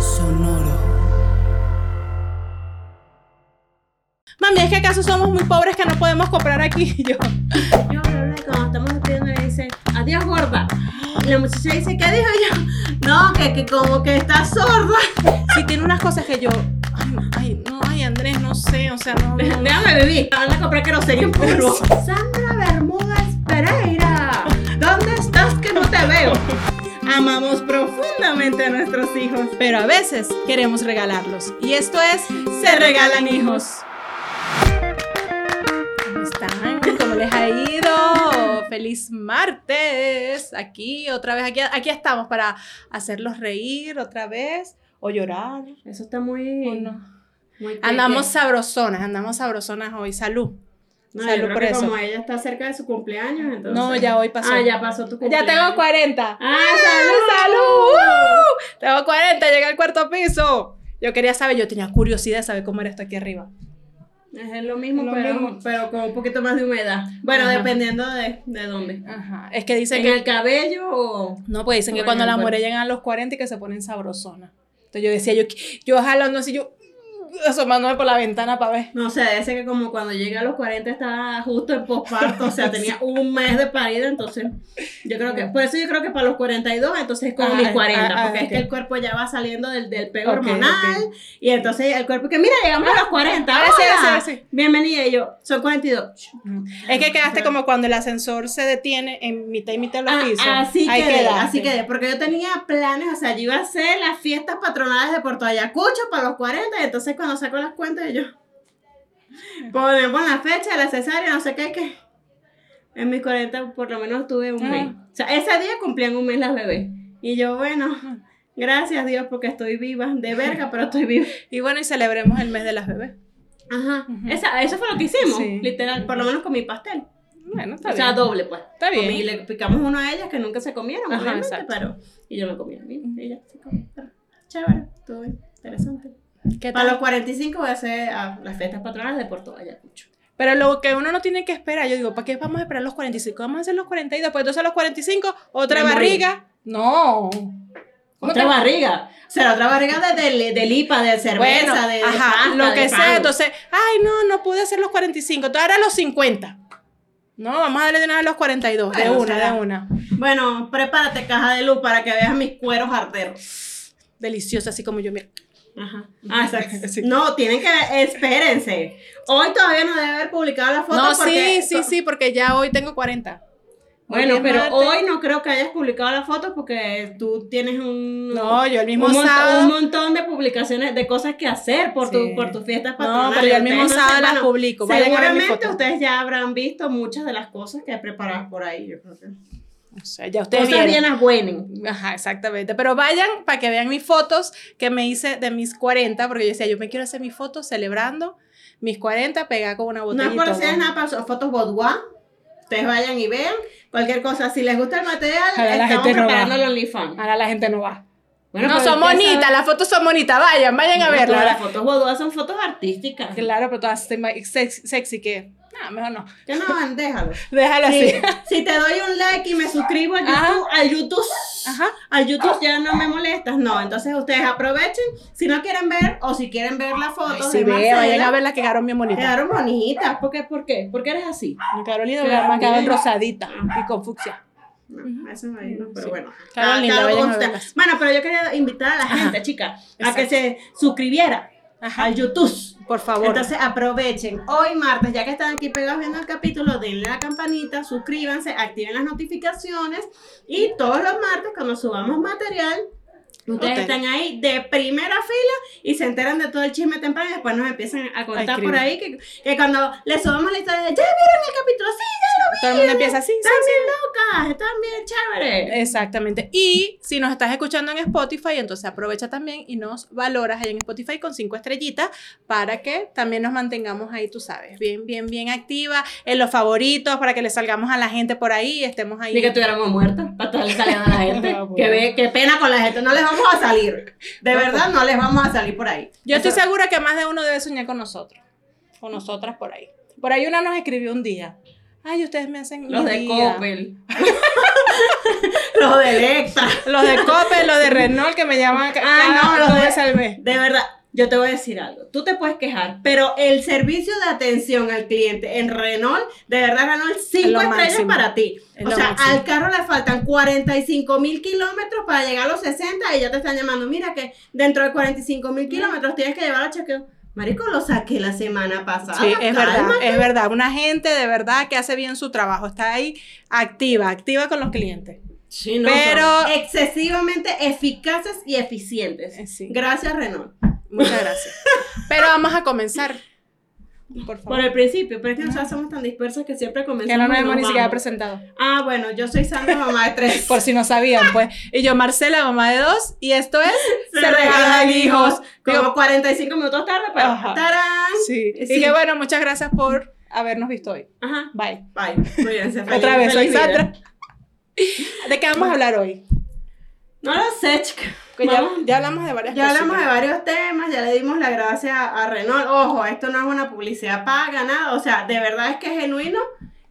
Sonoro. Mami, ¿es que acaso somos muy pobres que no podemos comprar aquí? Y yo, Yo bla, cuando estamos despidiendo le dice, adiós gorda. Y la muchacha dice, ¿qué dijo yo? No, que, que como que está sorda. si tiene unas cosas que yo, ay, ay, no, ay, Andrés, no sé, o sea, no. no. Déjame vivir, anda a comprar querosería en polvo. Sandra Bermúdez Pereira, ¿dónde estás que no te veo? Amamos profundamente a nuestros hijos, pero a veces queremos regalarlos. Y esto es Se Regalan Hijos. ¿Cómo están? ¿Cómo les ha ido? Feliz martes. Aquí, otra vez, aquí, aquí estamos para hacerlos reír otra vez o llorar. Eso está muy... o no. muy Andamos sabrosonas, andamos sabrosonas hoy. Salud. No, Salud yo creo por que eso. como ella está cerca de su cumpleaños, entonces... No, ya hoy pasó. Ah, ya pasó tu Ya cumpleaños. tengo 40. ¡Ah, ¡Salud! ¡Uh! Tengo 40, llegué al cuarto piso. Yo quería saber, yo tenía curiosidad de saber cómo era esto aquí arriba. Es lo mismo, Lo pero, mismo. pero con un poquito más de humedad. Bueno, Ajá. dependiendo de, de dónde. Ajá. Es que dicen ¿En que. el cabello o...? No, pues dicen que cuando las mujeres llegan a los 40 y que se ponen sabrosonas. Entonces yo decía, yo, yo jalando así, yo asomándome por la ventana para ver. No sé, ese que como cuando llegué a los 40 estaba justo en posparto, o sea, tenía un mes de parida, entonces yo creo que, por eso yo creo que para los 42, entonces es como Ah, mis 40, ah, ah, porque es que el cuerpo ya va saliendo del, del pego hormonal, y entonces el cuerpo que, mira, llegamos a los 40, ahora sí, hola, ahora sí, ahora sí. bienvenida, y yo, son 42. Es que quedaste como cuando el ascensor se detiene en mitad y mitad de los Ah, pisos. así Ahí quedé, así quedé, porque yo tenía planes, o sea, yo iba a hacer las fiestas patronales de Puerto Ayacucho para los 40, y entonces cuando saco las cuentas yo, pon, pon la fecha, la cesárea, no sé qué, que en mis 40 por lo menos tuve un Ah. mes. O sea, ese día cumplían un mes las bebés. Y yo, bueno, gracias Dios porque estoy viva, de verga, pero estoy viva. Y bueno, y celebremos el mes de las bebés. Ajá. Esa, eso fue lo que hicimos, Sí. literal, por lo menos con mi pastel. Bueno, está o sea, bien. doble, pues. Está bien. Y le picamos uno a ellas que nunca se comieron, Ajá, pero. Y yo me comí a mí. Y ella se comió. Chévere, todo bien, interesante. ¿Qué Para tal? los 45 voy a hacer las fiestas patronales de Puerto Ayacucho. Pero lo que uno no tiene que esperar, yo digo, ¿para qué vamos a esperar los 45? Vamos a hacer los 42, pues entonces a los 45, otra Me barriga. No. ¿Cómo Otra te- barriga. O sea, otra barriga de, de, de lipa, de cerveza, Bueno, de, de ajá, pasta, lo de que sea. Entonces, ay, no, no pude hacer los 45, entonces ahora los 50. No, vamos a darle de una vez los 42, de Bueno, una, será. de una. Bueno, prepárate, caja de luz, para que veas mis cueros arteros. Deliciosa, así como yo, mira. Ajá. Ah, exacto. Sí. No, tienen que, espérense. Hoy todavía no debe haber publicado la foto No, porque... sí, sí, sí, porque ya hoy tengo 40. Bueno, Hoy pero hoy no creo que hayas publicado la foto porque tú tienes un... No, yo el mismo un, sábado. un montón de publicaciones de cosas que hacer por, Sí. tu, por tus fiestas No, pero yo el mismo no sábado las bueno, publico. Ver Seguramente ustedes ya habrán visto muchas de las cosas que he preparado por ahí. Yo creo que. O sea, ya ustedes Cosas vieron. bien buenas. Ajá, exactamente. Pero vayan para que vean mis fotos que me hice de mis 40, porque yo decía, yo me quiero hacer mis fotos celebrando mis 40 pegada con una No botella. es y por hacer nada para sus fotos boudoir. Ustedes vayan y vean cualquier cosa. Si les gusta el material, Ahora la estamos gente no va. preparando el OnlyFans. Ahora la gente no va. Bueno, no, son bonitas, las fotos son bonitas. Vayan, vayan a Bueno, verlas. Las fotos boudoir son fotos artísticas. Claro, pero todas sexy, sexy que. No, mejor no. Que no, déjalo. Déjalo así. si te doy un like y me suscribo a Ajá. YouTube, al YouTube, Ajá. al YouTube ya no me molestas, no. Entonces ustedes aprovechen, si no quieren ver o si quieren ver las fotos Sí, de ve, vayan a verlas que quedaron bien bonitas. quedaron bonitas. ¿Por qué? ¿Por qué? ¿Por qué eres así? Quedaron lindas, Quedaron rosaditas y con fucsia. No, eso no hay, no, pero Sí. bueno. Quedaron Cada- a. Bueno, pero yo quería invitar a la gente, chicas, a que se suscribiera Ajá. al YouTube. Por favor. Entonces aprovechen hoy martes, ya que están aquí pegados viendo el capítulo, denle a la campanita, suscríbanse, activen las notificaciones y todos los martes cuando subamos material, Ustedes Hotel. están ahí de primera fila y se enteran de todo el chisme temprano y después nos empiezan a contar por ahí que, que cuando les subamos la historia de ya vieron el capítulo, sí, ya lo vi. Todo el mundo empieza así. sí, Están sí. bien locas, están bien chéveres. Exactamente. Y si nos estás escuchando en Spotify, entonces aprovecha también y nos valoras ahí en Spotify con cinco estrellitas para que también nos mantengamos ahí, tú sabes, bien, bien, bien activa, en los favoritos, para que le salgamos a la gente por ahí y estemos ahí. Ni que estuviéramos muertas para estarle saliendo a la gente. Ah, que ve, qué pena con la gente, no les vamos a salir. De verdad, no les vamos a salir por ahí. Yo estoy Eso- segura que más de uno debe soñar con nosotros, con nosotras por ahí. Por ahí una nos escribió un día. Ay, ustedes me hacen Los mi de día". Coppel. los de Electra. Los de Coppel, los de Renault que me llaman Ah, cada no, los dos de- mes. De verdad, yo te voy a decir algo. Tú te puedes quejar, pero el servicio de atención al cliente en Renault, de verdad, Renault, Es cinco lo estrellas para ti. Es o sea, máximo. al carro le faltan 45 mil kilómetros para llegar a los 60 y ya te están llamando. Mira que dentro de 45 mil kilómetros tienes que llevar a chequeo. Marico, lo saqué la semana pasada. Sí, es verdad, es verdad. Una gente de verdad que hace bien su trabajo, está ahí activa, activa con los clientes. Sí, no, Pero- excesivamente eficaces y eficientes. Eh, sí. Gracias, Renault. Muchas gracias. Pero vamos a comenzar. Por favor. Por el principio, pero es que nosotros somos tan dispersas que siempre comenzamos. que no nos hemos ni siquiera presentado. Ah, bueno, yo soy Sandra, mamá de tres. Por si no sabían, pues. Y yo, Marcela, mamá de dos. Y esto es se, regalan hijos. Como Digo, 45 minutos tarde, pero Ajá. ¡tarán! sí. Sí. Y que bueno, muchas gracias por habernos visto hoy. Ajá. Bye. Bye. Cuídense. Otra feliz- vez, soy. Sandra. ¿De qué vamos a hablar hoy? No lo sé, chica. Ya, ya hablamos de varias Ya hablamos de varios temas, ya le dimos la gracia a Renault. Ojo, esto no es una publicidad paga, nada. O sea, de verdad es que es genuino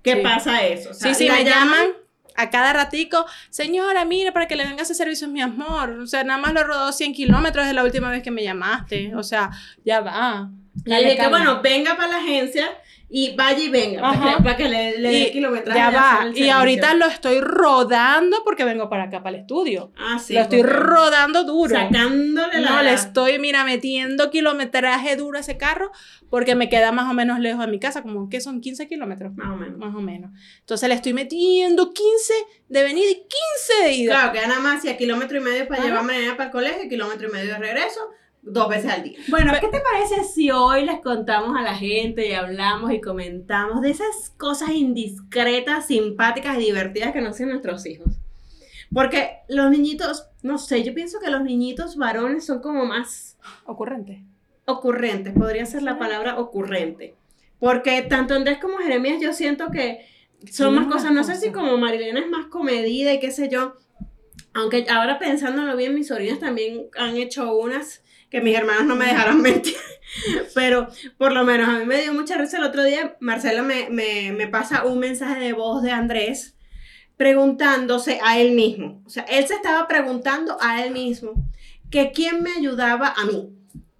que Sí. pasa eso. O sea, Sí, sí, me llaman a cada ratico, señora, mire, para que le venga ese servicio es mi amor. O sea, nada más lo rodó 100 kilómetros desde la última vez que me llamaste. O sea, ya va. Y dije que bueno, venga para la agencia y vaya y venga. Para que, para que le, le dé kilometraje. ya va. Y ahorita lo estoy rodando porque vengo para acá, para el estudio. Ah, sí, lo estoy rodando duro. Sacándole la. No, le estoy, mira, metiendo kilometraje duro a ese carro porque me queda más o menos lejos de mi casa, como que son 15 kilómetros. Más o menos. Más o menos. Entonces le estoy metiendo 15 de venida y 15 de ida. Claro, queda nada más si a kilómetro y medio para Ajá. llevarme para el colegio, kilómetro y medio de regreso, dos veces al día. Bueno, ¿qué te parece si hoy les contamos a la gente y hablamos y comentamos de esas cosas indiscretas, simpáticas y divertidas que nos hacen nuestros hijos? Porque los niñitos, no sé, yo pienso que los niñitos varones son como más Ocurrente. ocurrentes, podría ser la palabra ocurrente. Porque tanto Andrés como Jeremías yo siento que son Sí, más cosas, no sé si como Marilena es más comedida y qué sé yo, aunque ahora pensándolo bien, mis sobrinas también han hecho unas que mis hermanos no me dejaron mentir, pero por lo menos a mí me dio mucha risa. El otro día, Marcela me, me, me pasa un mensaje de voz de Andrés preguntándose a él mismo, o sea, él se estaba preguntando a él mismo que quién me ayudaba a mí,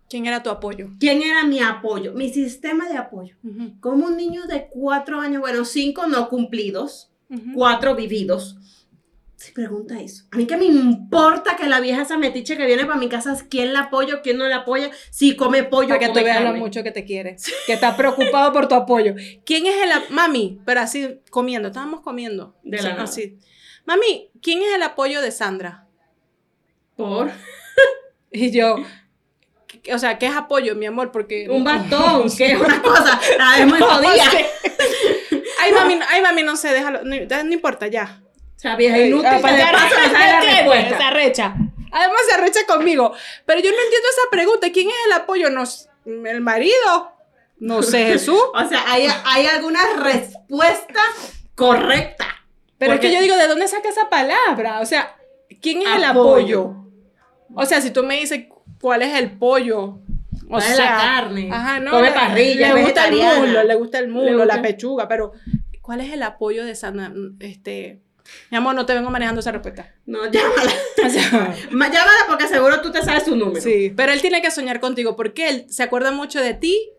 ¿Quién era tu apoyo? quién era mi apoyo, mi sistema de apoyo. Como un niño de cuatro años, bueno, cinco no cumplidos, cuatro vividos. Se pregunta eso. A mí que me importa que la vieja esa metiche que viene para mi casa, quién la apoya, quién no la apoya, si come pollo Para que tú veas lo mucho que te quiere, que está preocupado por tu apoyo. ¿Quién es el mami? Pero así comiendo, estábamos comiendo. De la Sí, nada. así. Mami, ¿quién es el apoyo de Sandra? Por Y yo, ¿qué- o sea, ¿qué es apoyo, mi amor? Porque un bastón, que es una cosa, la vez muy jodida. Ay, mami, ay, mami, no sé, déjalo, no, no importa, ya. O sea, vieja inútil, Ah, que para de que- paso no sabe la ¿Qué? respuesta. Se arrecha. Además se arrecha conmigo. Pero yo no entiendo esa pregunta. ¿Quién es el apoyo? No, s- ¿El marido? No sé, Jesús. O sea, hay, hay alguna respuesta correcta. Pero es que yo digo, ¿de dónde saca esa palabra? O sea, ¿quién es el Apoyo. O sea, si tú me dices cuál es el pollo. O ¿Cuál es sea, la carne? Ajá, no. Come parrilla, le gusta el muslo, le gusta el muslo, gusta- la pechuga, pero ¿cuál es el apoyo de Sandra? Este, mi amor, no te vengo manejando esa respuesta. No, llámala. O sea, Ma- Llámala porque seguro tú te sabes su número. Sí, pero él tiene que soñar contigo porque él se acuerda mucho de ti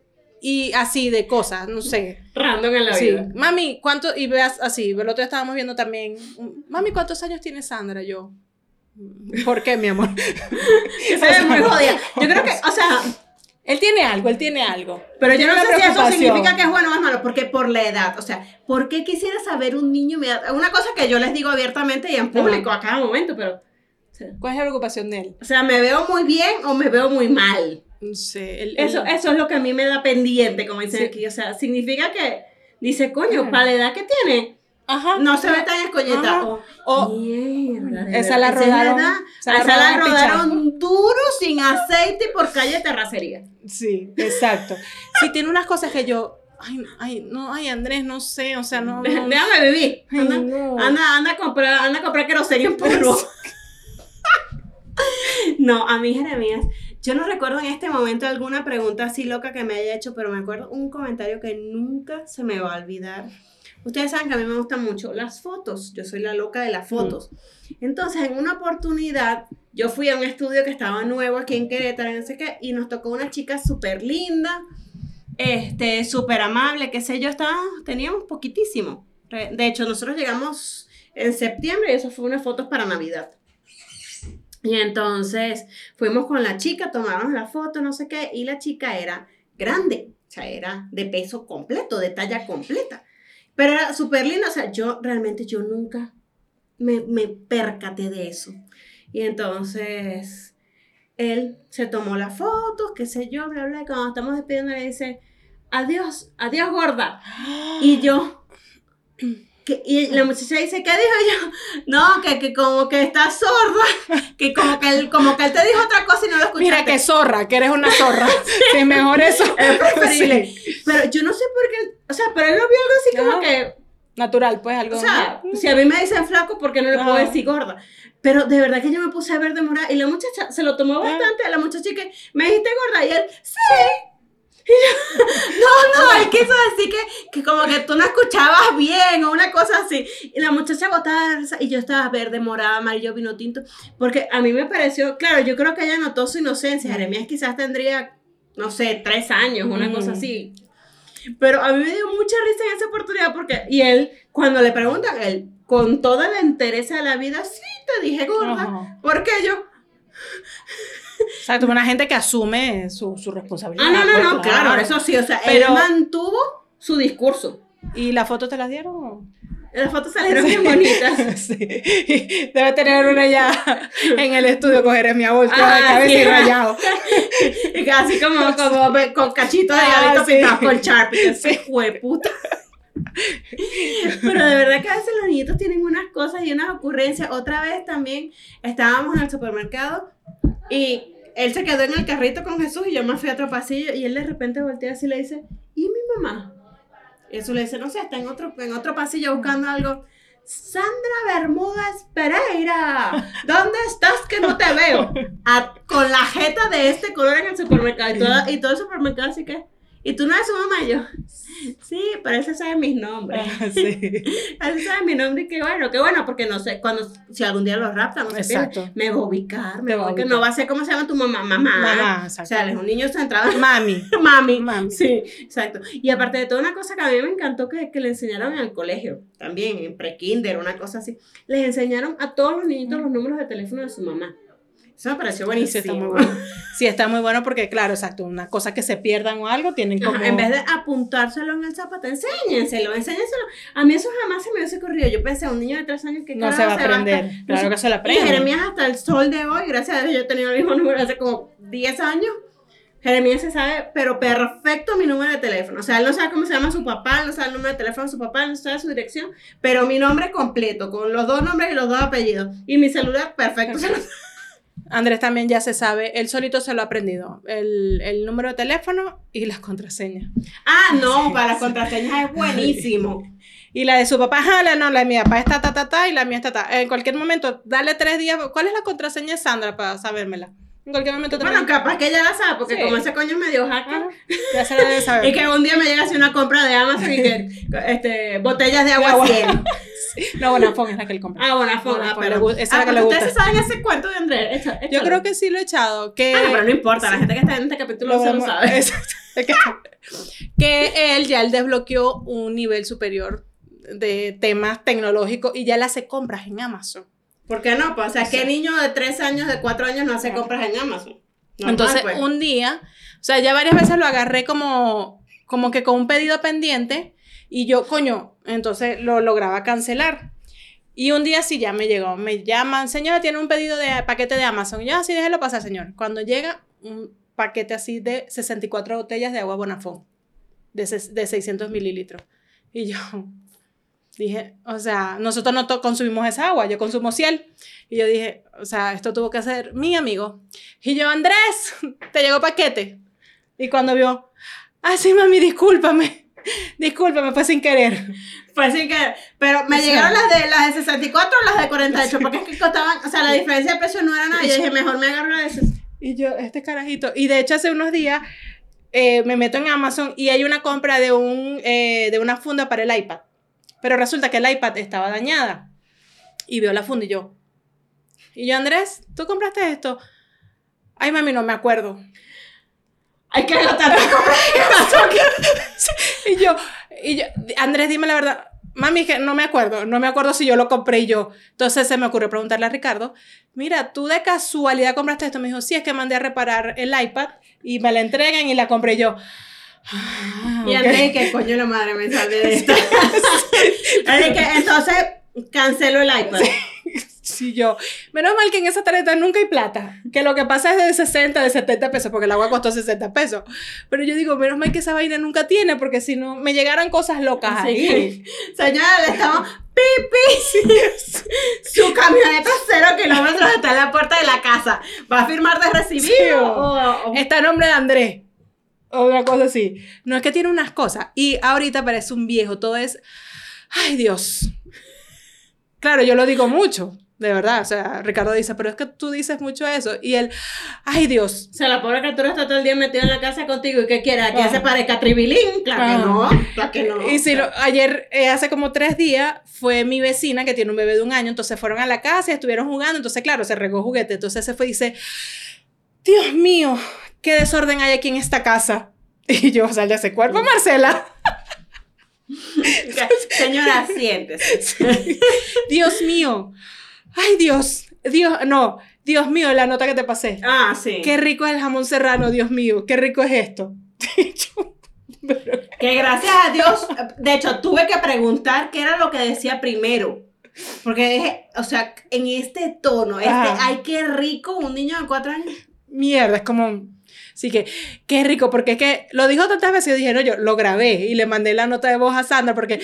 y así de cosas, no sé. Random en la Sí, vida. mami, ¿cuánto? Y veas así, el otro día estábamos viendo también, mami, ¿cuántos años tiene Sandra? Yo, ¿por qué, mi amor? Se ve muy jodida. Yo creo que, o sea, Él tiene algo, él tiene algo. pero yo no sé si eso significa que es bueno o es malo, porque por la edad, o sea, ¿por qué quisiera saber un niño? Una cosa que yo les digo abiertamente y en público a cada momento, pero, o ¿Cuál es la preocupación de él? O sea, ¿me veo muy bien o me veo muy mal? No sé. él- Eso, él- eso es lo que a mí me da pendiente, como dicen Sí. aquí. O sea, significa que dice, coño, Claro. para la edad que tiene, Ajá. no se ve tan escoñeta. Ajá. O, O- mierda, esa la rodaron- esa esa la rodaron duro, sin aceite y por calle de terracería. Sí, exacto. Sí, tiene unas cosas que yo. Ay, ay, no, ay, Andrés, no sé, o sea, no. no Déjame vivir. Ay, Anda, no. anda, anda a comprar, anda a comprar queroseno en polvo. no, a mí, Jeremías, yo no recuerdo en este momento alguna pregunta así loca que me haya hecho, pero me acuerdo un comentario que nunca se me va a olvidar. Ustedes saben que a mí me gustan mucho las fotos, yo soy la loca de las fotos. Entonces, en una oportunidad, yo fui a un estudio que estaba nuevo aquí en Querétaro, no sé qué, y nos tocó una chica súper linda, este, súper amable, qué sé yo, estábamos, teníamos poquitísimo. De hecho, nosotros llegamos en septiembre y eso fue unas fotos para Navidad. Y entonces fuimos con la chica, tomamos la foto, no sé qué, y la chica era grande, o sea, era de peso completo, de talla completa. Pero era súper linda, o sea, yo realmente yo nunca me, me percaté de eso. Y entonces él se tomó las fotos, qué sé yo, bla, bla, y cuando estamos despidiendo le dice, adiós, adiós gorda. Y yo, que- y la muchacha dice, ¿qué dijo yo? No, que, que como que está sorda, que como que, él, como que él te dijo otra cosa y no lo escuchaste. Mira que zorra, que eres una zorra. Sí, mejor eso. Es preferible. Sí. Pero yo no sé por qué, o sea, pero él lo vio algo así como que, Natural, pues algo. o sea, si a mí me dicen flaco, ¿por qué no le puedo Ajá. decir gorda? Pero de verdad que yo me puse a ver de morada y la muchacha se lo tomó Ah. bastante. La muchacha que me dijiste gorda y él, sí. Yo, no, no, él quiso decir que, que como que tú no escuchabas bien o una cosa así. Y la muchacha risa y yo estaba verde, morada, amarillo, vino tinto. Porque a mí me pareció, claro, yo creo que ella notó su inocencia. Jeremías quizás tendría, no sé, tres años, una Mm. cosa así. Pero a mí me dio mucha risa en esa oportunidad porque, y él, cuando le preguntan, él, con toda la entereza de la vida, sí, te dije gorda. Porque yo, Exacto, una gente que asume su, su responsabilidad. ah, no, no, pues, no, claro, eso sí, o sea, Pero- él mantuvo su discurso. ¿Y la foto te la dieron? Las fotos salieron bien bonitas. sí. Debe tener una ya en el estudio Jeremia volteado de Ah, cabeza sí. y rayado. y casi como, con cachitos de Ah, pintados con Sharpie. que Sí. se fue puta. Pero de verdad que a veces los niñitos tienen unas cosas y unas ocurrencias. Otra vez también estábamos en el supermercado y él se quedó en el carrito con Jesús y yo me fui a otro pasillo y él de repente voltea así y le dice, ¿y mi mamá? Jesús le dice, no sé, está en otro, en otro pasillo buscando algo. Sandra Bermúdez Pereira, ¿dónde estás que no te veo? Con la jeta de este color en el supermercado y, toda- y todo el supermercado así que, ¿y tú no eres su mamá? Y yo, sí, pero él se sabe mis nombres. Ah, sí. Él sabe mi nombre y qué bueno, qué bueno, porque no sé, cuando, si algún día lo raptan, no sé, Exacto. me va a ubicar, me va a ubicar, no va a ser como se llama tu mamá, mamá. Mamá, O exacto. sea, él es un niño centrado en Mami. mami. Mami. Sí, exacto. Y aparte de todo, una cosa que a mí me encantó que, que le enseñaron en el colegio, también en pre-kinder, una cosa así, les enseñaron a todos los niñitos los números de teléfono de su mamá. Eso me pareció Sí, buenísimo. está muy bueno. Sí, está muy bueno porque, claro, exacto, una cosa que se pierdan o algo tienen como... Ajá, en vez de apuntárselo en el zapato, enséñenselo, enséñenselo. A mí eso jamás se me hubiese ocurrido. Yo pensé, un niño de tres años que No se va a aprender. estar- Claro no que se lo Y aprende. Jeremías hasta el sol de hoy, gracias a Dios, yo he tenido el mismo número hace como 10 años. Jeremías se sabe, pero perfecto mi número de teléfono. O sea, él no sabe cómo se llama su papá, no sabe el número de teléfono de su papá, no sabe su dirección, pero mi nombre completo, con los dos nombres y los dos apellidos. Y mi celular, perfecto. sabe. Andrés también ya se sabe, él solito se lo ha aprendido, el, el número de teléfono y las contraseñas. Ah, no, Sí, para las sí. contraseñas es buenísimo. Y la de su papá, ah, la, no, la de mi papá está ta, ta, ta, y la mía está ta. En cualquier momento, dale tres días, ¿cuál es la contraseña de Sandra para sabérmela? En cualquier momento te Bueno, capaz que ella la sabe, porque Sí. como ese coño es medio hacker. Ya se la debe saber. Y que un día me llega así una compra de Amazon y que este, botellas de agua agua. 100. No, Bonafón es la que él compra. Ah, Bonafón, ah, pero. esa es la Ah, que le ustedes gusta. saben ese cuento de Andrés. Yo creo que sí lo he echado. Que Ah, pero no importa, la gente que está en este capítulo no se lo sabe. Exacto. Que él ya él desbloqueó un nivel superior de temas tecnológicos y ya le hace compras en Amazon. ¿Por qué no? Pues, o sea. ¿qué niño de 3 años, de 4 años no hace compras en Amazon? Normal, Entonces, pues. un día, o sea, ya varias veces lo agarré como, como que con un pedido pendiente y yo, coño, entonces lo lograba cancelar. Y un día sí ya me llegó, me llaman, señora, tiene un pedido de paquete de Amazon. Yo, así, déjelo pasar, señor. Cuando llega un paquete así de 64 botellas de agua Bonafón, de, de 600 mililitros. Y yo dije, o sea, nosotros no consumimos esa agua, yo consumo ciel. Y yo dije, o sea, esto tuvo que hacer mi amigo. Y yo, Andrés, te llegó paquete. Y cuando vio, ah, sí, mami, discúlpame. Discúlpame, fue sin querer. Fue así que, pero me O sea- llegaron las de, las de 64 o las de 48, porque es que costaban, o sea, la diferencia de precio no era nada. Yo dije, mejor me agarro la de 60. Y yo, este carajito. Y de hecho, hace unos días eh, me meto en Amazon y hay una compra de, un, eh, de una funda para el iPad. Pero resulta que el iPad estaba dañada. Y veo la funda y yo. Y yo, Andrés, ¿tú compraste esto? Ay, mami, no me acuerdo. Hay que agotar Y yo, y yo, Andrés, dime la verdad. Mami, que no me acuerdo, no me acuerdo si yo lo compré yo. Entonces se me ocurrió preguntarle a Ricardo, mira, tú de casualidad compraste esto. Me dijo, sí, es que mandé a reparar el iPad y me la entregan y la compré yo. Ah, Y. Andrés, que coño la madre me salve de esto. Así que entonces cancelo el iPad. Sí, yo. Menos mal que en esa tarjeta nunca hay plata. Que lo que pasa es de 60, de 70 pesos, porque el agua costó 60 pesos. Pero yo digo, menos mal que esa vaina nunca tiene, porque si no, me llegaran cosas locas ahí. señora, le estamos pipi. Su camioneta cero kilómetros está en la puerta de la casa. ¿Va a firmar de recibido? Sí, o- o- o- Está el nombre de Andrés. Una cosa así. No es que tiene unas cosas. Y ahorita parece un viejo. Todo es. Ay, Dios. Claro, yo lo digo mucho. De verdad. O sea, Ricardo dice, pero es que tú dices mucho eso. Y él. Ay, Dios. O sea, la pobre criatura está todo el día metida en la casa contigo y ¿qué quiere? ¿A que Ah. se parezca a Tribilín? Claro que Ah. no, claro que no. Y si lo- ayer, eh, hace como tres días, fue mi vecina que tiene un bebé de un año, entonces fueron a la casa y estuvieron jugando, entonces claro, se regó juguete, entonces se fue y dice, Dios mío, qué desorden hay aquí en esta casa. Y yo, sal de ese cuerpo, Marcela. Señora, siéntese. Dios mío. Ay, Dios. Dios, no. Dios mío, la nota que te pasé. Ah, sí. Qué rico es el jamón serrano, Dios mío. Qué rico es esto. Que gracias a Dios, de hecho, tuve que preguntar qué era lo que decía primero. Porque dije, o sea, en este tono, este, Ajá. ay, qué rico, un niño de cuatro años. mierda, es como... Así que, qué rico, porque es que lo dijo tantas veces, dije, no, yo lo grabé y le mandé la nota de voz a Sandra porque,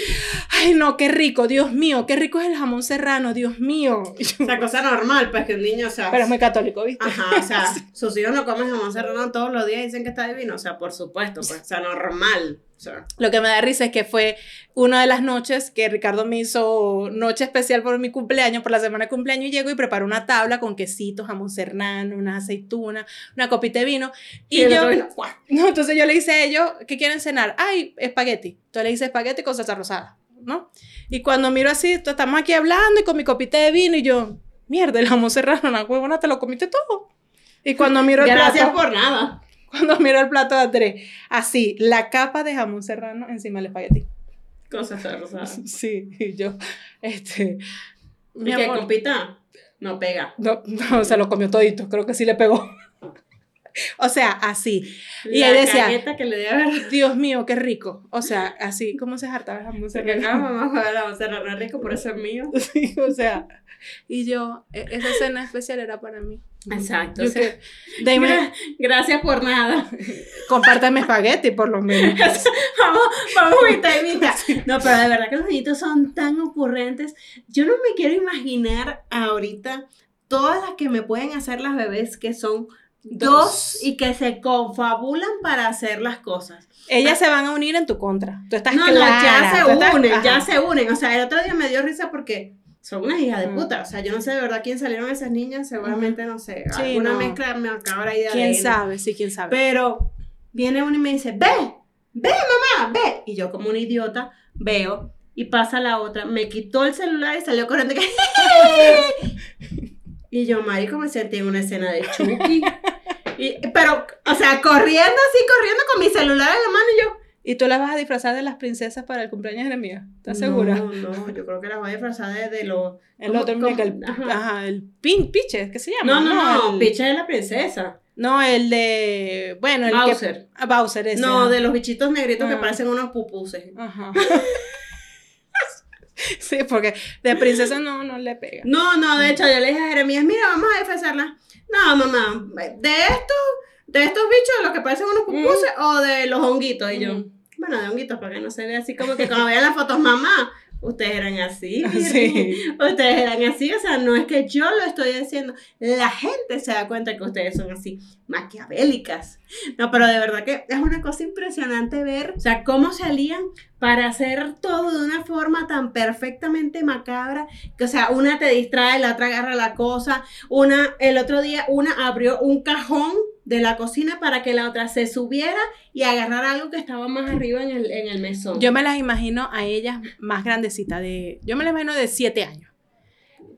ay, no, qué rico, Dios mío, qué rico es el jamón serrano, Dios mío. O sea, cosa normal, pues que un niño, o sea. Pero es muy católico, ¿viste? Ajá, o sea, sus hijos no comen jamón serrano todos los días y dicen que está divino. O sea, por supuesto, pues, o sea, normal. Lo que me da risa es que fue una de las noches que Ricardo me hizo noche especial por mi cumpleaños, por la semana de cumpleaños, y llego y preparo una tabla con quesito, jamón serrano, una aceituna, una copita de vino. Y, y yo, no, entonces yo le hice a ellos, ¿qué quieren cenar? Ay, espagueti. Entonces le hice espagueti con salsa rosada, ¿no? Y cuando miro así, estamos aquí hablando y con mi copita de vino, y yo, mierda, el jamón serrano, una huevona, te lo comiste todo. Y cuando miro el Gracias plato, por nada. Cuando miro el plato de Andrés, así, la capa de jamón serrano encima del espagueti. Cosas rosadas. Sí, y yo, este, ¿Y mi amor, compita? No pega. no, no, se lo comió todito, creo que sí le pegó. o sea, así. Y La ahí decía- galleta que le debe. Dios mío, qué rico. O sea, así, ¿cómo se hartaba jamón Porque serrano? acá mamá juega la es rico, por eso es mío. Sí, o sea, y yo, e- esa cena especial era para mí. Exacto. O sea, que, gracias por nada. compártame espagueti por lo menos. vamos, vamos, mitad y mitad. No, pero de verdad que los niñitos son tan ocurrentes. Yo no me quiero imaginar ahorita todas las que me pueden hacer las bebés que son dos, Dos. y que se confabulan para hacer las cosas. Ellas se van a unir en tu contra. Tú estás No, clara. no, ya se estás- unen, ajá. ya se unen. O sea, el otro día me dio risa porque son unas hijas de Mm. puta. O sea, yo no sé de verdad quién salieron esas niñas. Seguramente, no sé, Sí, alguna no. mezcla me acaba ahí de ¿Quién sabe? Sí, quién sabe. Pero viene uno y me dice, ve, ve mamá, ve. Y yo como un idiota veo y pasa la otra, me quitó el celular y salió corriendo. que, y yo, marico, me sentí en una escena de Chucky. Y, pero, o sea, corriendo así, corriendo con mi celular en la mano y yo... ¿Y tú las vas a disfrazar de las princesas para el cumpleaños de Jeremías? ¿Estás segura? No, no, yo creo que las voy a disfrazar de, de lo... El ¿cómo- otro muñeco, el, Ajá. ajá, el pin, piche, ¿qué se llama? No, no, no, el, Picha de la princesa. No, el de, bueno, el Bowser. que... ah, Bowser ese. No, de los bichitos negritos que Ah. parecen unos pupuses. Ajá. Sí, porque de princesa no, no le pega. No, no, de hecho yo le dije a Jeremías, mira, vamos a desfasarla. No, mamá, de estos, de estos bichos, los que parecen unos pupuses, o de los honguitos. Y yo, Mm. bueno, de honguitos, para que no se vea así como que cuando vean las fotos, mamá, ustedes eran así. Sí. Ustedes eran así, o sea, no es que yo lo estoy diciendo, la gente se da cuenta que ustedes son así, maquiavélicas. No, pero de verdad que es una cosa impresionante ver, o sea, cómo salían para hacer todo de una forma tan perfectamente macabra, que o sea, una te distrae, la otra agarra la cosa, una, el otro día, una abrió un cajón de la cocina para que la otra se subiera y agarrara algo que estaba más arriba en el, en el mesón. Yo me las imagino a ellas más grandecitas, de, yo me las imagino de 7 años.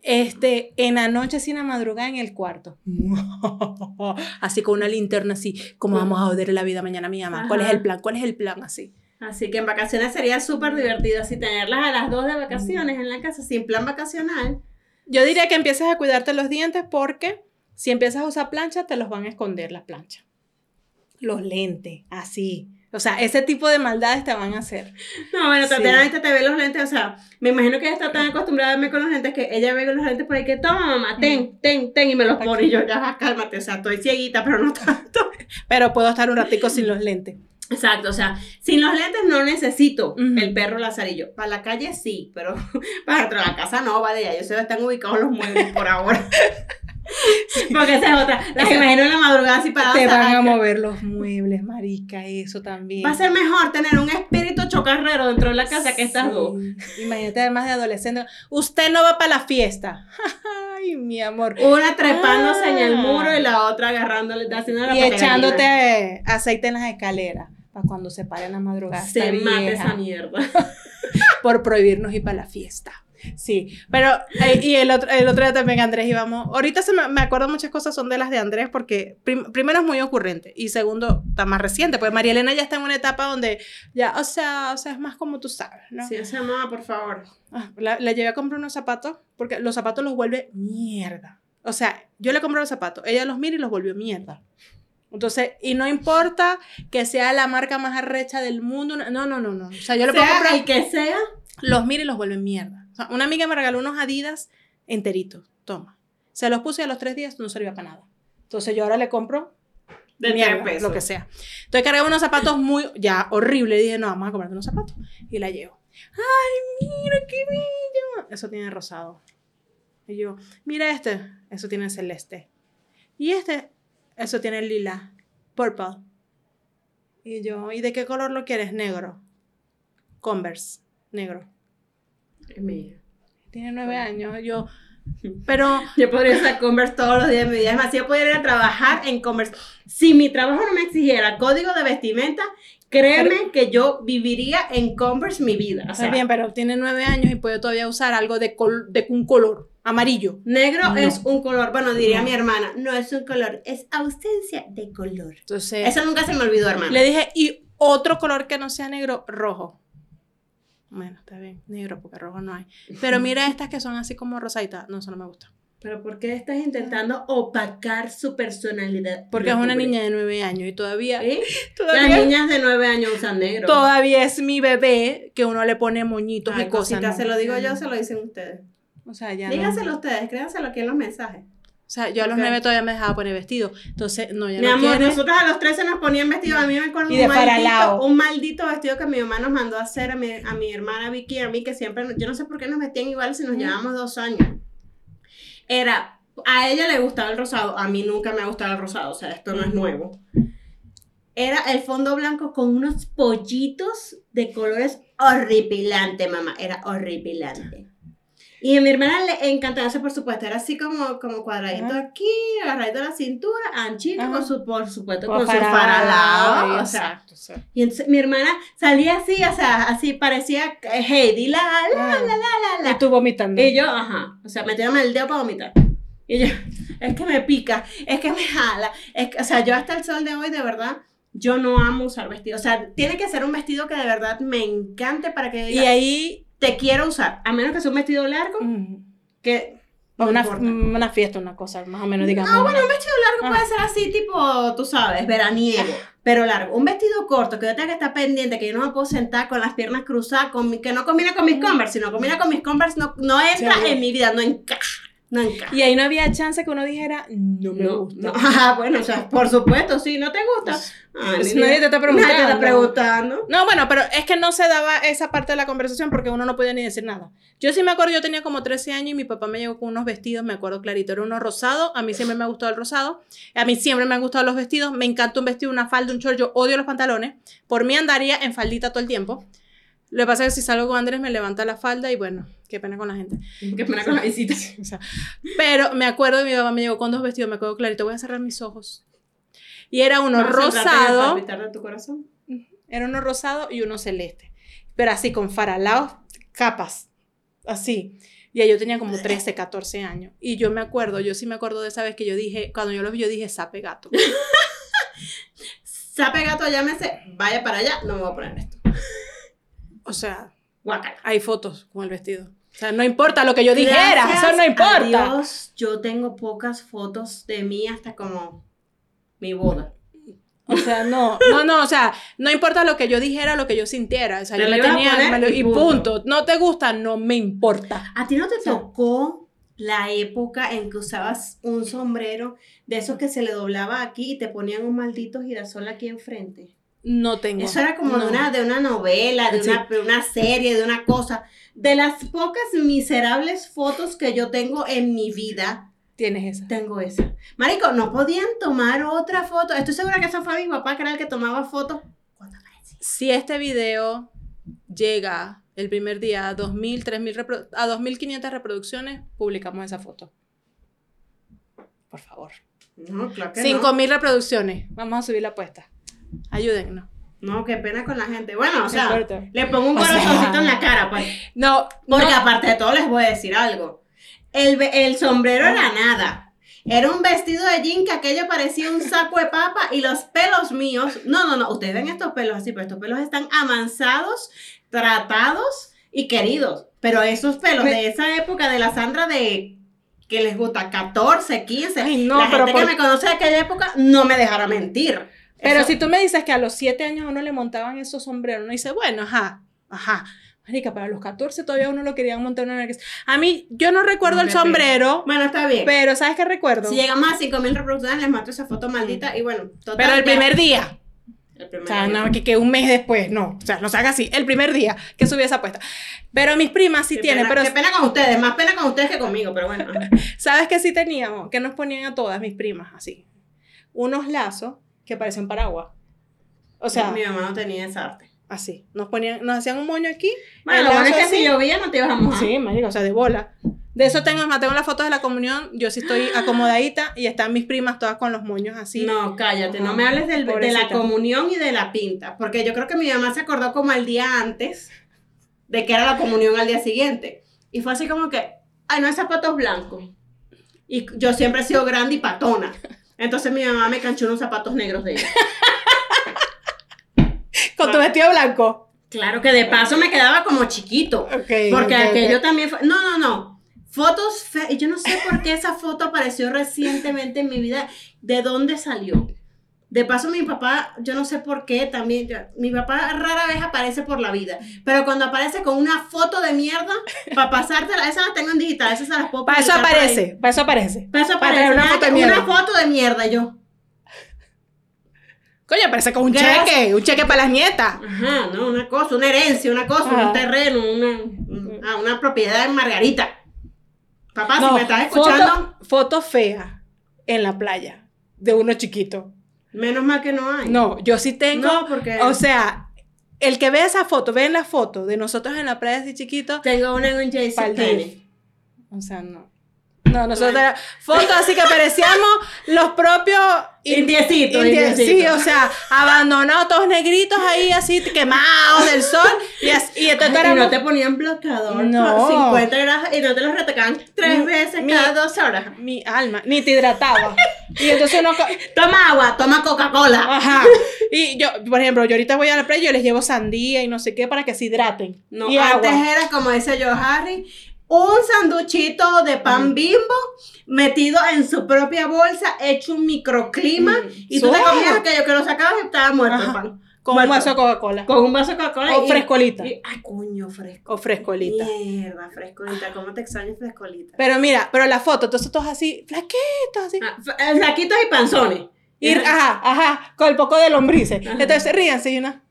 Este, en la noche así en la madrugada en el cuarto. Así con una linterna así, como vamos a joder la vida mañana a mi mamá. ¿Cuál es el plan? ¿Cuál es el plan? Así. Así que en vacaciones sería súper divertido así tenerlas a las dos de vacaciones en la casa sin plan vacacional. Yo diría que empieces a cuidarte los dientes porque si empiezas a usar plancha, te los van a esconder las planchas. Los lentes, así. O sea, ese tipo de maldades te van a hacer. No, bueno, Sí. Tatiana ahorita te ve los lentes, o sea, me imagino que ella está tan acostumbrada a verme con los lentes que ella ve con los lentes por ahí que toma mamá, ten, ten, ten, y me los pone y yo ya cálmate, o sea, estoy cieguita, pero no tanto. Pero puedo estar un ratico sin los lentes. Exacto, o sea, sin los lentes no necesito el perro lazarillo. Para la calle sí, pero para dentro de la casa no, vale, ya yo sé dónde están ubicados los muebles por ahora. Porque esa es otra, las imagino en la madrugada así paradas. Te van a mover los muebles, marica, eso también. Va a ser mejor tener un espíritu chocarrero dentro de la casa que estas dos. Imagínate además de adolescente. Usted no va para la fiesta. Ay, mi amor. Una trepándose en el Ah. muro y la otra agarrándole, haciendo la Y echándote aceite en las escaleras. Para cuando se pare en la madrugada. Se mate esa mierda. Por prohibirnos ir para la fiesta. Sí, pero eh, y el otro, el otro día también Andrés íbamos. Ahorita se me, me acuerdo muchas cosas son de las de Andrés porque prim- primero es muy ocurrente y segundo está más reciente, pues María Elena ya está en una etapa donde ya, o sea, o sea, es más como tú sabes, ¿no? Sí, o sea, mamá, por favor. Ah, la- le llevé a comprar unos zapatos porque los zapatos los vuelve mierda. O sea, yo le compré los zapatos, ella los mira y los volvió mierda. Entonces, y no importa que sea la marca más arrecha del mundo, no, no, no, no. O sea, yo le puedo comprar, el que sea, los mira y los vuelve mierda. O sea, una amiga me regaló unos Adidas enteritos, toma. Se los puse y a los tres días no servía para nada. Entonces yo ahora le compro de mierda, pesos. lo que sea. Entonces cargué unos zapatos muy, ya, horrible. Y dije, no, vamos a comprarte unos zapatos. Y la llevo. Ay, mira qué bello. Eso tiene rosado. Y yo, mira este, eso tiene celeste. Y este, eso tiene lila, purple. Y yo, ¿y de qué color lo quieres? Negro. Converse, negro. Mira. Tiene nueve años. Yo, pero Yo podría usar Converse todos los días de mi vida. Es más, si yo pudiera ir a trabajar en Converse. Si mi trabajo no me exigiera código de vestimenta, créeme que yo viviría en Converse mi vida. O Está sea, bien, pero tiene nueve años y puede todavía usar algo de, col- de un color amarillo. negro No. es un color. Bueno, diría No. mi hermana, no es un color, es ausencia de color. Entonces, Eso nunca se me olvidó, hermana. le dije, y otro color que no sea negro, rojo. Bueno, está bien, negro, porque rojo no hay. Pero mira estas que son así como rosaditas. No, eso no me gusta. Pero ¿por qué estás intentando opacar su personalidad? Porque es una niña de nueve años y todavía. Las todavía, niñas de 9 años usan negro. todavía es mi bebé que uno le pone moñitos Ay, y cosas. cosita, ¿no? se lo digo yo, se lo dicen ustedes. O sea, ya no. Díganselo ustedes, créanselo aquí en los mensajes. O sea, yo a los nueve todavía me dejaba poner vestido. Entonces, no, ya Mi no amor, quiere. nosotros a los 13 nos ponían vestidos. A mí me acuerdo Y un maldito, un maldito vestido que mi mamá nos mandó a hacer a mi, a mi hermana Vicky y a mí, que siempre, yo no sé por qué nos vestían igual si nos llevábamos dos años. Era, a ella le gustaba el rosado, a mí nunca me ha gustado el rosado, o sea, esto no es nuevo. Era el fondo blanco con unos pollitos de colores horripilante, mamá, era horripilante. Y a mi hermana le encantaba eso, por supuesto, era así como, como cuadradito Ajá. aquí, agarradito a la cintura, anchito, con su, por supuesto, Por con su faralao, o sea, exacto, sí. y entonces mi hermana salía así, o sea, así parecía eh, Heidi, la, la, Ah. la, la, la. Y tú vomitando. Y yo, ajá, o sea, metiéndome el dedo para vomitar. Y yo, es que me pica, es que me jala, es que, o sea, yo hasta el sol de hoy, de verdad, yo no amo usar vestido. O sea, tiene que ser un vestido que de verdad me encante para que Y diga, ahí, te quiero usar, a menos que sea un vestido largo, mm, que no una, una fiesta, una cosa, más o menos, digamos. No, bueno, un vestido largo Ah. puede ser así, tipo, tú sabes, veraniego. pero largo. Un vestido corto que yo tenga que estar pendiente, que yo no me puedo sentar con las piernas cruzadas, con mi- que no combina con mis Converse, si no combina con mis Converse, no, no entra Sí. en mi vida, no encaja. No encaja. Y ahí no había chance que uno dijera, no me No, gusta. no. Ah, bueno, o sea, por supuesto, sí, ¿no te gusta? Ah, Pues nadie te está Nadie te está preguntando. preguntando. No, bueno, pero es que no se daba esa parte de la conversación porque uno no podía ni decir nada. Yo sí me acuerdo, yo tenía como 13 años y mi papá me llegó con unos vestidos, me acuerdo clarito, era uno rosado, a mí siempre me ha gustado el rosado, a mí siempre me han gustado los vestidos, me encanta un vestido, una falda, un short, yo odio los pantalones, por mí andaría en faldita todo el tiempo. Lo que pasa es que si salgo con Andrés me levanta la falda y bueno, qué pena con la gente. Qué pena con la visita. O sea, pero me acuerdo de mi papá me llegó con dos vestidos, me acuerdo clarito, voy a cerrar mis ojos. Y era uno rosado. de tu corazón. Era uno rosado y uno celeste. Pero así, con faralaos, capas. Así. Y yo tenía como 13, 14 años. Y yo me acuerdo, yo sí me acuerdo de esa vez que yo dije, cuando yo lo vi, yo dije, sape gato. Sape gato, llámese, vaya para allá, no me voy a poner esto. O sea, Guacala. hay fotos con el vestido. O sea, no importa lo que yo dijera, Gracias eso no a importa. Dios, yo tengo pocas fotos de mí hasta como mi boda. O sea, no, no, no, o sea, no importa lo que yo dijera, lo que yo sintiera. O sea, yo lo me ibas a tenía, me lo- y punto. punto. No te gusta, no me importa. ¿A ti no te sea- tocó la época en que usabas un sombrero de esos que se le doblaba aquí y te ponían un maldito girasol aquí enfrente? No tengo. Eso era como de, No. una, de una novela, de, Sí. una, de una serie, de una cosa. De las pocas miserables fotos que yo tengo en mi vida, Tienes esa. tengo esa. Marico, no podían tomar otra foto. Estoy segura que eso fue mi papá, que era el que tomaba fotos. cuando aparecía. Si este video llega el primer día a 2000, 3000 reprodu- a 2500 reproducciones, publicamos esa foto. Por favor. No, claro que 5000 reproducciones. Vamos a subir la apuesta. Ayúdennos. no. Qué pena con la gente. Bueno, o sea, le pongo un O sea- corazoncito en la cara, pues. No, Porque no. aparte de todo les voy a decir algo. El, el sombrero era nada. Era un vestido de jean que aquello parecía un saco de papa y los pelos míos. No, no, no. Ustedes ven estos pelos así, pero estos pelos están amansados, tratados y queridos. Pero esos pelos Me- de esa época de la Sandra de que les gusta 14, 15. Ay, no, la pero gente por- que me conoce de aquella época no me dejará mentir. Pero Eso- si tú me dices que a los 7 años a uno le montaban esos sombreros, uno dice, bueno, ajá, ajá. Marica, para los 14 todavía uno lo querían montar en una A mí, yo no recuerdo el sombrero, Bueno, está bien. pero ¿sabes qué recuerdo? si llegamos a 5000 reproducciones, les mato esa foto maldita y bueno, total, pero el ya- primer día. El primer O sea, día. no, que, que un mes después, no. O sea, no se haga así. El primer día que subí esa apuesta. Pero mis primas sí Qué tienen, pena- pero Qué pena con ustedes, más pena con ustedes que conmigo, pero bueno. ¿sabes qué sí teníamos? Que nos ponían a todas mis primas así. Unos lazos que parecen paraguas. O sea, mi mamá no tenía esa arte. así. Nos ponían, nos hacían un moño aquí. Bueno, lo bueno es que así. si llovía no te ibas a mojar. Sí, marica, o sea, de bola. De eso tengo, tengo las fotos de la comunión. Yo sí estoy acomodadita y están mis primas todas con los moños así. No, cállate, no me hables del- de la comunión y de la pinta, porque yo creo que mi mamá se acordó como el día antes de que era la comunión al día siguiente. Y fue así como que, ay, no hay zapatos blancos. Y yo siempre he sido grande y patona. Entonces mi mamá me canchó unos zapatos negros de ella. Con tu vestido blanco. Claro que de paso me quedaba como chiquito. Ok. Porque ok, ok. aquello también fue. No, no, no. Fotos feas. Yo no sé por qué esa foto apareció recientemente en mi vida. ¿De dónde salió? De paso, mi papá, yo no sé por qué también. yo- mi papá rara vez aparece por la vida. Pero cuando aparece con una foto de mierda, para pasártela, esas las tengo en digital, esas se las puedo Para eso aparece. Para eso aparece. Para eso aparece. una foto de mierda. Una foto de mierda, y yo. Coño, aparece con un Gracias. cheque. Un cheque para las nietas. Ajá, no, una cosa, una herencia, una cosa, Ajá. un terreno, una, un- ah, una propiedad en Margarita. Papá, No, si me estás escuchando, Foto, foto fea en la playa de uno chiquito. Menos mal que no hay. No, yo sí tengo. No, porque O sea, el que ve esa foto, ven la foto de nosotros en la playa así chiquito. tengo una en un. DIF. O sea, no. No, nosotros fotos así que parecíamos los propios Indiecitos, indi- indiecitos. Sí, o sea, abandonados, todos negritos ahí, así quemados del sol. Y, así- y entonces Ay, y éramos- no te ponían bloqueador. No. 50 grados y no te los retocaban tres Mi- veces mi- cada dos horas. mi alma, ni te hidrataba. Y entonces uno. Toma agua, toma Coca-Cola. Ajá. Y yo, por ejemplo, yo ahorita voy a la playa y yo les llevo sandía y no sé qué para que se hidraten. No, y antes agua. era como dice yo, Harry, un sanduchito de pan bimbo, metido en su propia bolsa, hecho un microclima, Mm, y tú te comías aquello que lo sacabas y estaba muerto el pan. Con Muerto. un vaso de Coca-Cola. Con un vaso de Coca-Cola. O y- frescolita. y- ay, coño, fresco. O frescolita. Mierda, frescolita. ¿Cómo te extraño frescolita? Pero mira, pero la foto, entonces todos así, flaquitos, así. Ah, flaquitos y panzones. Y, ajá, ajá, con el poco de lombrices. Ajá. Entonces ríanse y una.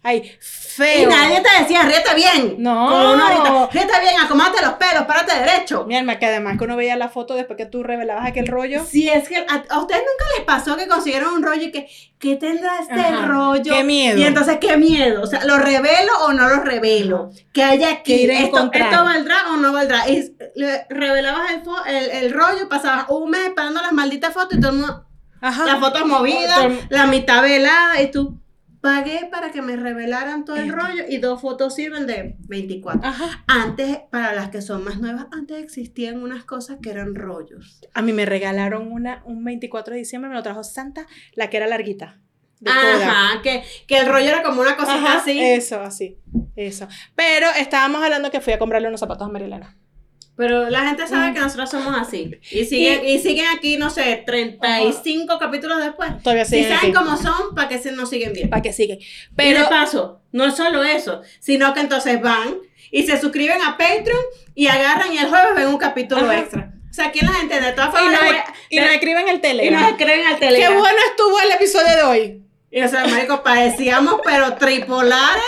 Ay, Y feo. nadie te decía, ríete bien. No. Como uno ahorita, ríete bien, acomódate los pelos, párate derecho. Mi alma, que además que uno veía la foto después que tú revelabas aquel rollo. Si es que a, a ustedes nunca les pasó que consiguieron un rollo y que, ¿qué tendrá este Ajá, rollo? qué miedo. Y entonces, ¿qué miedo? O sea, ¿lo revelo o no lo revelo? ¿Qué hay aquí? ¿Qué iré a ¿Esto? ¿Esto valdrá o no valdrá? Y le- revelabas el, el, el rollo, pasabas un mes esperando las malditas fotos y todo el mundo, Ajá. las fotos movidas, la mitad velada y tú... Pagué para que me revelaran todo el rollo y dos fotos sirven de 24. Ajá. Antes, para las que son más nuevas, antes existían unas cosas que eran rollos. A mí me regalaron una un 24 de diciembre, me lo trajo Santa, la que era larguita. Ajá, que, que el rollo era como una cosita Ajá, así. Eso, así. Eso. Pero estábamos hablando que fui a comprarle unos zapatos a Marilena. Pero la gente sabe Mm. que nosotros somos así. Y siguen, y, siguen aquí, no sé, 35 capítulos después. Todavía Si siguen saben aquí. cómo son, para que se nos siguen bien. Para que sigan. Pero Pero de paso, no es solo eso, sino que entonces van y se suscriben a Patreon y agarran y el jueves ven un capítulo Ajá. extra. O sea, ¿quién las entiende? De todas y formas, nos, a- y nos escriben el y nos Telegram. escriben al Qué Telegram. bueno estuvo el episodio de hoy. Y o sea, marico, parecíamos pero tripolares,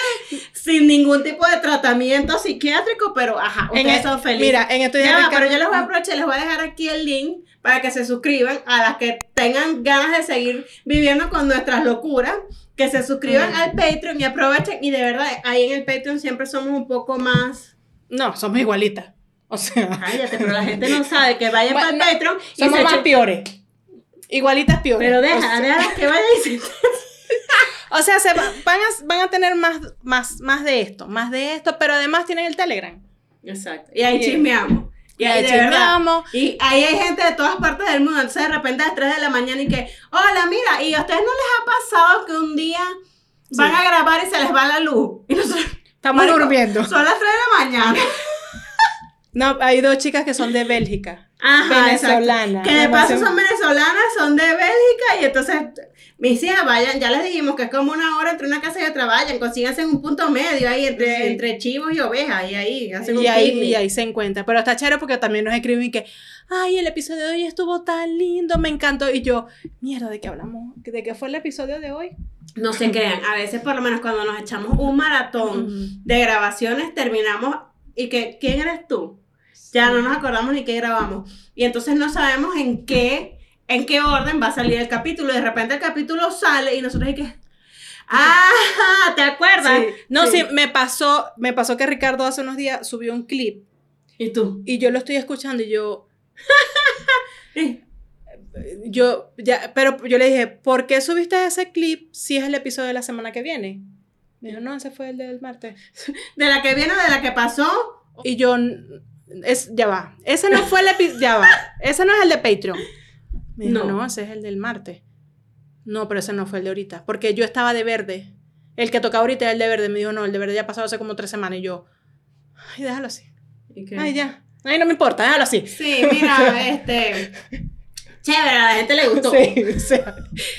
sin ningún tipo de tratamiento psiquiátrico, pero ajá, En ustedes el- son felices. Mira, en esto Ya va, pero yo les voy a aprovechar, les voy a dejar aquí el link para que se suscriban a las que tengan ganas de seguir viviendo con nuestras locuras, que se suscriban Mm. al Patreon y aprovechen. Y de verdad, ahí en el Patreon siempre somos un poco más. No, somos igualitas. O sea, Cállate, pero la gente no sabe que vayan para el Patreon y somos se más echen- peores. Igualitas peores. Pero O deja, sea- deja que vayan y se O sea, se va- van, a, van a tener más, más, más de esto, más de esto, pero además tienen el Telegram. Exacto. Y ahí chismeamos. Y ahí de verdad. Y ahí hay gente de todas partes del mundo. Entonces de repente a las 3 de la mañana y que, hola, mira, ¿y a ustedes no les ha pasado que un día van Sí. a grabar y se les va la luz? Y nosotros, Estamos Marico, durmiendo. son las 3 de la mañana. No, hay dos chicas que son de Bélgica. Ajá, Venezolana. exacto. Que de paso son venezolanas, son de Bélgica y entonces mis hijas vayan, ya les dijimos que es como una hora entre una casa y otra, vayan, consíganse un punto medio ahí entre, Sí. entre chivos y ovejas y ahí hacen un Y ahí, picnic. y ahí se encuentra. Pero está chévere porque también nos escriben que, ay, el episodio de hoy estuvo tan lindo, me encantó. Y yo, mierda, ¿de qué hablamos? ¿De qué fue el episodio de hoy? No se crean, a veces por lo menos cuando nos echamos un maratón de grabaciones terminamos y que, ¿quién eres tú? Ya no nos acordamos ni qué grabamos. Y entonces no sabemos en qué, en qué orden va a salir el capítulo. Y de repente el capítulo sale y nosotros hay que... ¡Ah! ¿Te acuerdas? Sí. No, sí. me pasó, me pasó que Ricardo hace unos días subió un clip ¿Y tú? y yo lo estoy escuchando y yo, yo, ya, pero yo le dije, ¿por qué subiste ese clip si es el episodio de la semana que viene? Me dijo, no, ese fue el del martes. ¿De la que viene o de la que pasó? Y yo, es, ya va, ese no fue el episodio, ya va, ese no es el de Patreon. Me dijo, No. no. ese es el del martes. No, pero ese no fue el de ahorita, porque yo estaba de verde. El que tocaba ahorita era el de verde. Me dijo, no, el de verde ya pasó hace como tres semanas. Y yo, ay, déjalo así. ¿Y qué? Ay, ya. Ay, no me importa, déjalo así. Sí, mira, este... Chévere, a la gente le gustó. Sí, o sea,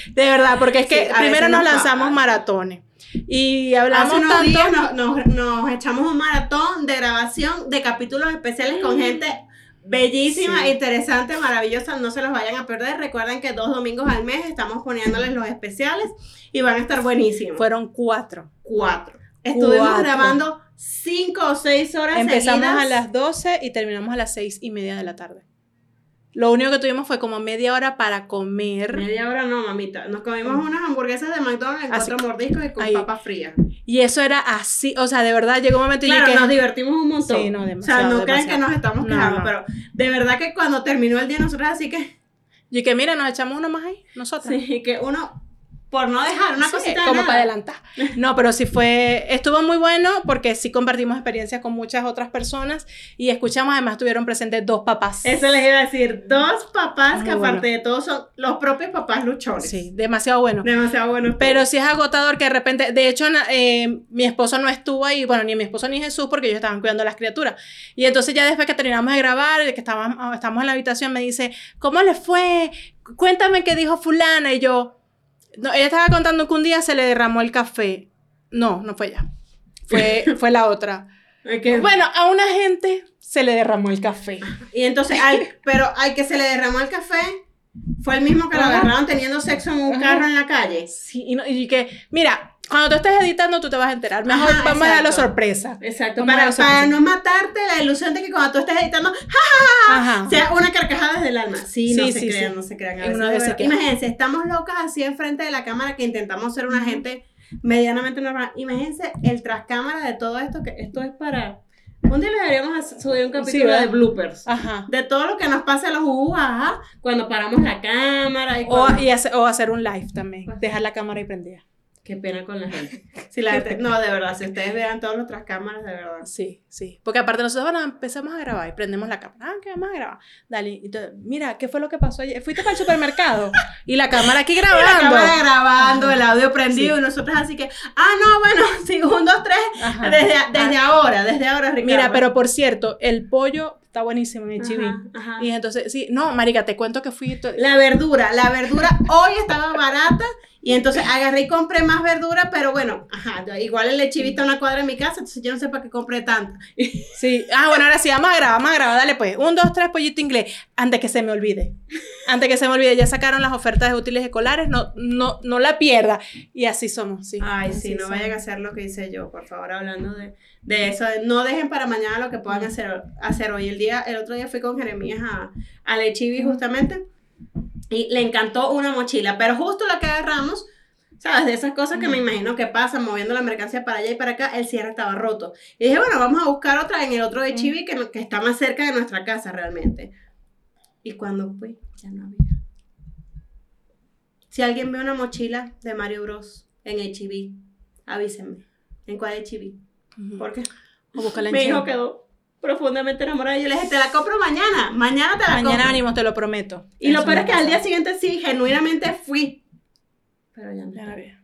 de verdad, porque es que Sí, primero nos lanzamos maratones. Y hablamos Hace unos tanto. días nos, nos- nos echamos un maratón de grabación de capítulos especiales con gente bellísima, Sí. interesante, maravillosa. No se los vayan a perder. Recuerden que dos domingos al mes estamos poniéndoles los especiales y van a estar buenísimos. Fueron cuatro. cuatro. Estuvimos Cuatro. grabando cinco o seis horas Empezamos seguidas. a las 12 y terminamos a las seis y media de la tarde. Lo único que tuvimos fue como media hora para comer. Media hora no, mamita. Nos comimos unas hamburguesas de McDonald's en cuatro mordiscos y con ahí. papas frías. Y eso era así. O sea, de verdad llegó un momento y yo Claro, que. nos divertimos un montón. Sí, no, O sea, demasiado, no crean que demasiado. nos estamos quejando, no. pero de verdad que cuando terminó el día nosotros así que Y que mira, nos echamos uno más ahí, nosotros. Sí, y que uno por no dejar una Sí, cosita como nada. para adelantar. No, pero sí fue, estuvo muy bueno porque sí compartimos experiencias con muchas otras personas y escuchamos, además tuvieron presentes dos papás. Eso les iba a decir, dos papás que aparte bueno. de todo son los propios papás luchones. Sí, demasiado bueno. Demasiado buenos. Pero sí es agotador que de repente, de hecho, eh, mi esposo no estuvo ahí, bueno, ni mi esposo ni Jesús, porque ellos estaban cuidando a las criaturas. Y entonces ya después que terminamos de grabar, que estábamos, estamos en la habitación, me dice, ¿cómo le fue? Cuéntame qué dijo fulana. Y yo, no, ella estaba contando que un día se le derramó el café. No, no fue ella. Fue, fue la otra. Bueno, a una gente se le derramó el café. Y entonces, al, pero al que se le derramó el café, fue el mismo que lo agarraron teniendo sexo en un Ajá. carro en la calle. Sí, y, no- y que, mira, cuando tú estés editando, tú te vas a enterar. Mejor Ajá, vamos a darlo exacto. sorpresa. Exacto, para, darlo para sorpresa. no matarte la ilusión de que cuando tú estés editando, Ajá. sea una carcajada desde el alma. Sí, no Sí, se sí, crean, sí. no se crean. Veces verdad. queda. Imagínense, estamos locas así enfrente de la cámara que intentamos ser una gente medianamente normal. Imagínense el trascámara de todo esto, que esto es para... Un día le deberíamos subir un capítulo de bloopers. Ajá. De todo lo que nos pasa a los uh, ajá, cuando paramos la cámara y O, cuando- y hace- o hacer un live también. Pues- Dejar la cámara ahí prendida. Qué pena con la gente. Si la gente- No, de verdad, si ustedes vean todas nuestras cámaras, de verdad. Sí, sí. Porque aparte nosotros bueno, empezamos a grabar y prendemos la cámara. Ah, ¿qué vamos a grabar? Dale. tú, mira, ¿qué fue lo que pasó ayer? Fuiste para el supermercado y la cámara aquí La grabando. cámara grabando, el audio prendido, Sí. y nosotros así que, ah, no, bueno, sí, un, dos, tres, Ajá. desde, desde ahora, desde ahora, Ricardo. Mira, pero por cierto, el pollo está buenísimo en el chiví. Y entonces, sí, no, marica, te cuento que fui... La verdura, la verdura hoy estaba barata y entonces agarré y compré más verdura, pero bueno, ajá, igual el lechivita a una cuadra en mi casa, entonces yo no sé para qué compré tanto. Sí. Ah, bueno, ahora sí, vamos a grabar, vamos a grabar. Dale pues. Un, dos, tres, pollito inglés. Antes que se me olvide. Antes que se me olvide. Ya sacaron las ofertas de útiles escolares. No, no, no la pierda. Y así somos, sí. Ay, sí, no somos. vayan a hacer lo que hice yo, por favor, hablando de, de eso. de no dejen para mañana lo que puedan hacer, hacer hoy. El día, el otro día fui con Jeremías a, a Lechivi justamente y le encantó una mochila, pero justo la que agarramos, ¿sabes? De esas cosas que me imagino que pasan moviendo la mercancía para allá y para acá, el cierre estaba roto. Y dije, bueno, vamos a buscar otra en el otro de Chibi que, está más cerca de nuestra casa realmente. Y cuando fui, ya no había. Si alguien ve una mochila de Mario Bros en HB, avísenme. ¿En cuál HB? Ujú. ¿Por qué? O búscala en Mi hijo Shein. quedó profundamente enamorado. Yo le dije, te la compro mañana. Mañana te la Mañana compro. venimos, te lo prometo. Y lo peor es que al día siguiente sí, genuinamente fui. Pero ya no. Ya había.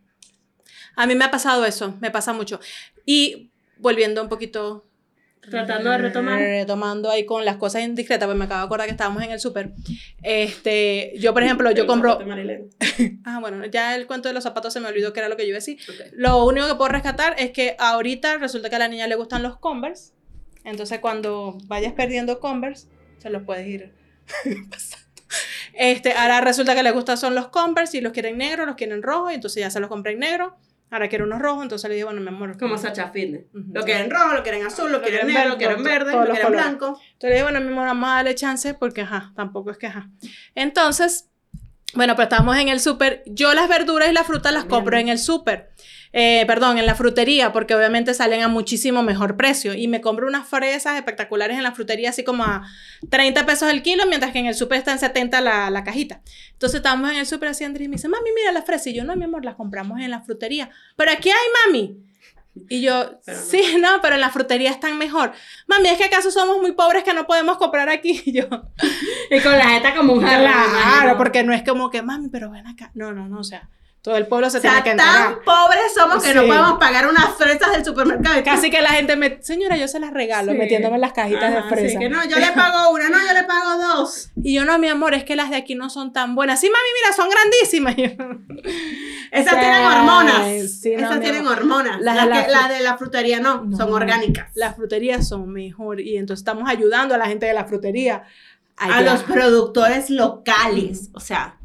A mí me ha pasado eso. Me pasa mucho. Y volviendo un poquito Tratando de retomar. Retomando ahí con las cosas indiscretas, pues me acabo de acordar que estábamos en el súper. Este, yo, por ejemplo, yo compro. Ah, bueno, ya el cuento de los zapatos se me olvidó que era lo que yo iba a decir. Lo único que puedo rescatar es que ahorita resulta que a la niña le gustan los Converse. Entonces, cuando vayas perdiendo Converse, se los puedes ir pasando. Este, ahora resulta que le gustan son los Converse y los quieren negros, los quieren rojos, y entonces ya se los compré en negro. Ahora quiero unos rojos, entonces le dije, bueno, mi amor. Como Sacha Fitness. Ujú. Lo quieren rojo, lo quieren azul, lo Lo quieren negro, lo quieren verde, lo quieren colores. blanco. Entonces le dije, bueno, mi amor, vamos a darle chance porque, ajá, tampoco es que, ajá. Entonces, bueno, pues estamos en el súper. Yo las verduras y las frutas las compro en el súper. Eh, perdón, en la frutería, porque obviamente salen a muchísimo mejor precio. Y me compro unas fresas espectaculares en la frutería, así como a 30 pesos el kilo, mientras que en el súper está en 70 la, la cajita. Entonces estábamos en el súper así, Andrés y me dice, mami, mira las fresas. Y yo, no, mi amor, las compramos en la frutería. Pero aquí hay, mami. Y yo, Pero no. sí, no, pero en la frutería están mejor. Mami, ¿es que acaso somos muy pobres que no podemos comprar aquí? Y yo, Y con la jeta como un claro, porque no es como que, mami, pero ven acá. No, no, no, o sea, todo el pueblo se O sea, tiene que enterar. tan pobres somos que no Sí. podemos pagar unas fresas del supermercado. Casi que la gente me, señora, yo se las regalo, Sí. metiéndome en las cajitas Ajá, de fresa. sí, que no, yo le pago una, no, yo le pago dos. Y yo, no, mi amor, es que las de aquí no son tan buenas. Sí, mami, mira, son grandísimas. Esas Sí, tienen hormonas. sí, no, Esas tienen amor. hormonas. Las de la que- las de la frutería no, No. son orgánicas. Las fruterías son mejor y entonces estamos ayudando a la gente de la frutería. A allá. los productores locales. O sea,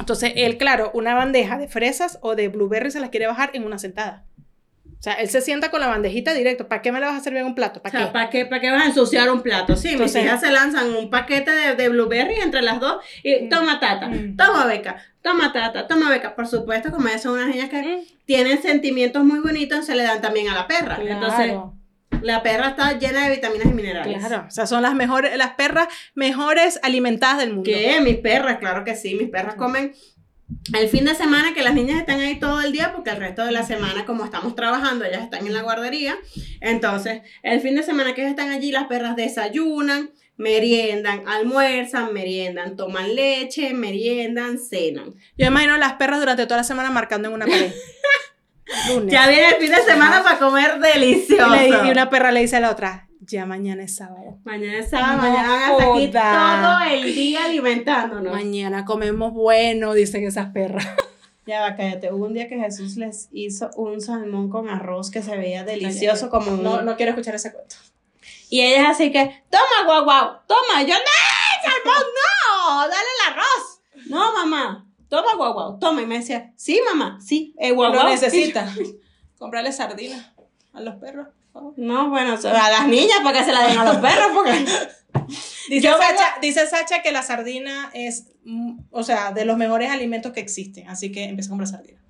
Entonces, él, claro, una bandeja de fresas o de blueberries se las quiere bajar en una sentada. O sea, él se sienta con la bandejita directo. ¿Para qué me la vas a servir en un plato? o ¿Para sea, qué? ¿para qué, ¿para qué vas a ensuciar un plato? Sí, Entonces- mis hijas se lanzan un paquete de, de blueberry entre las dos y Mm. toma tata, Mm. toma beca, toma tata, toma beca. Por supuesto, como ellas son unas niñas que Mm, tienen sentimientos muy bonitos, se le dan también a la perra. Entonces, Claro, la perra está llena de vitaminas y minerales. claro. O sea, son las mejores, las perras mejores alimentadas del mundo. ¿Qué? Mis perras, claro que sí, mis perras comen el fin de semana que las niñas están ahí todo el día, porque el resto de la semana, como estamos trabajando, ellas están en la guardería. Entonces, el fin de semana que ellas están allí, las perras desayunan, meriendan, almuerzan, meriendan, toman leche, meriendan, cenan. Yo imagino las perras durante toda la semana marcando en una pared. Lunes. Ya viene el fin de semana para comer delicioso. y, le- y una perra le dice a la otra, ya mañana es sábado. Mañana es sábado, No mañana van a estar aquí todo el día alimentándonos. Mañana comemos bueno, dicen esas perras. Ya va, cállate. Hubo un día que Jesús les hizo un salmón con arroz que se veía delicioso como un... No, no quiero escuchar ese cuento. Y ella es así que, toma, guau, guau, toma. Yo, no, salmón, no, dale el arroz. No, mamá, toma, guau, toma. Y me decía, sí, mamá, sí, eh, guau, Lo necesita. Comprarle sardinas a los perros. No, bueno, a las niñas para que se la den a los perros, porque... Dice, Sacha, dice Sacha que la sardina es, mm, o sea, de los mejores alimentos que existen. Así que empieza a comprar sardina.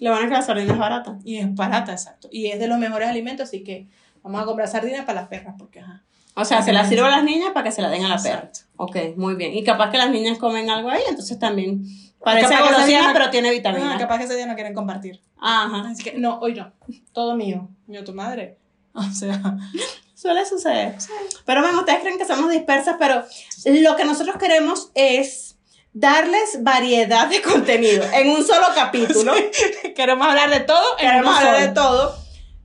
Lo bueno es que la sardina es barata. Y es barata, exacto. Y es de los mejores alimentos, así que vamos a comprar sardina para las perras, porque ajá. O sea, se la sirve a las niñas para que se la den a la perra. Exacto. Ok, muy bien. Y capaz que las niñas comen algo ahí, entonces también parece Capaz que ese golosina, día no- pero tiene Ah, vitamina. capaz que ese día no quieren compartir. Ajá. Así que, no, hoy no. Todo mío. Yo, tu madre. O sea, Suele suceder. Pero bueno, ustedes creen que somos dispersas, pero lo que nosotros queremos es darles variedad de contenido en un solo capítulo. queremos hablar de todo. en Queremos hablar solo. de todo.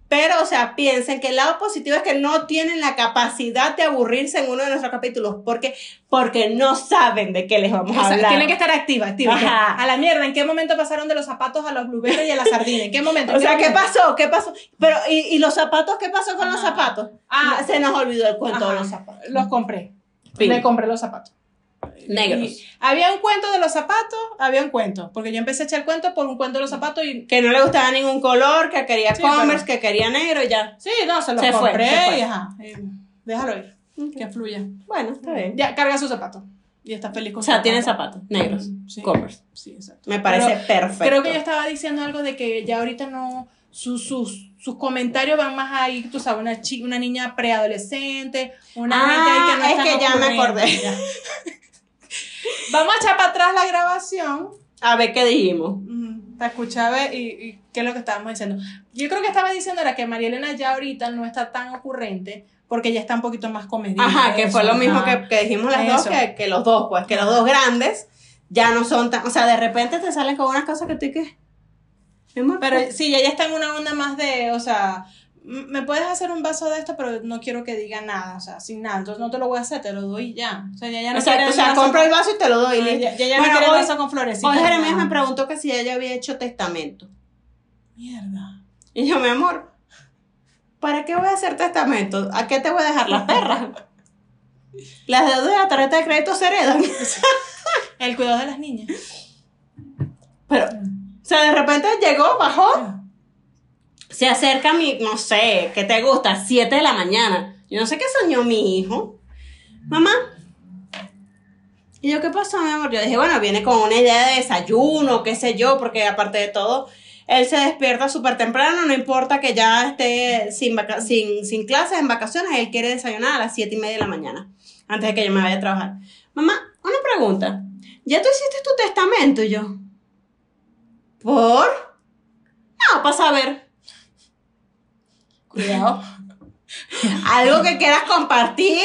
Pero, o sea, piensen que el lado positivo es que no tienen la capacidad de aburrirse en uno de nuestros capítulos. porque Porque no saben de qué les vamos a O sea, hablar. tienen que estar activas, activas. A la mierda, ¿en qué momento pasaron de los zapatos a los blueberries y a la sardina? ¿En qué momento? O ¿En sea, ¿qué pasó? ¿Qué pasó? Pero, ¿y, y los zapatos? ¿Qué pasó con los zapatos? Ah. se nos olvidó el cuento de los zapatos. Los compré. Le compré los zapatos. Negros. Y había un cuento de los zapatos, había un cuento. Porque yo empecé a echar cuento por un cuento de los zapatos y. Que no le gustaba ningún color, que quería Sí, pero- que quería negro y ya. Sí, no, se los Se fue, compré se fue. y ajá. déjalo ir. Que fluya. Bueno, está bien. Ya, carga sus zapatos. Y está feliz con O sea, tiene zapatos negros, Sí. Converse. Sí, exacto. Me parece Pero perfecto. Creo que yo estaba diciendo algo de que ya ahorita no. Sus, sus, sus comentarios van más ahí, tú sabes, una, chi- una niña preadolescente, una Ah, gente ahí que no es que ya me acordé. Vamos a echar para atrás la grabación A ver qué dijimos. mm, para escuchar a ver, y, y qué es lo que estábamos diciendo. Yo creo que estaba diciendo era que María Elena ya ahorita no está tan ocurrente porque ya está un poquito más comedida. Ajá, que fue lo mismo que, que dijimos las dos, que, que los dos, pues, que los dos grandes ya no son tan. O sea, de repente te salen con unas cosas que tú que. Pero pues, sí, ella está en una onda más de, o sea, me puedes hacer un vaso de esto, pero no quiero que diga nada, o sea, sin nada. Entonces no te lo voy a hacer, te lo doy ya. O sea, ya, ya no o sea, vaso compro el vaso y te lo doy. Ah, ya, ya, ya Bueno, no quiere hoy- vaso con florecitas. Hoy Jeremías me preguntó que si ella había hecho testamento. Mierda. Y yo, mi amor, ¿para qué voy a hacer testamento? ¿A qué te voy a dejar las perras? Las deudas de la tarjeta de crédito se heredan. El cuidado de las niñas. Pero, o sea, de repente llegó, bajó, se acerca mi, no sé, ¿qué te gusta? 7 de la mañana. Yo no sé qué soñó mi hijo. Mamá. Y yo, ¿qué pasó, mi amor? Yo dije, bueno, viene con una idea de desayuno, qué sé yo, porque aparte de todo, él se despierta súper temprano, no importa que ya esté sin, vaca- sin, sin clases, en vacaciones, él quiere desayunar a las 7 y media de la mañana, antes de que yo me vaya a trabajar. Mamá, una pregunta. ¿Ya tú hiciste tu testamento? Y yo, ¿por? No, para saber. Cuidado. Algo que quieras compartir.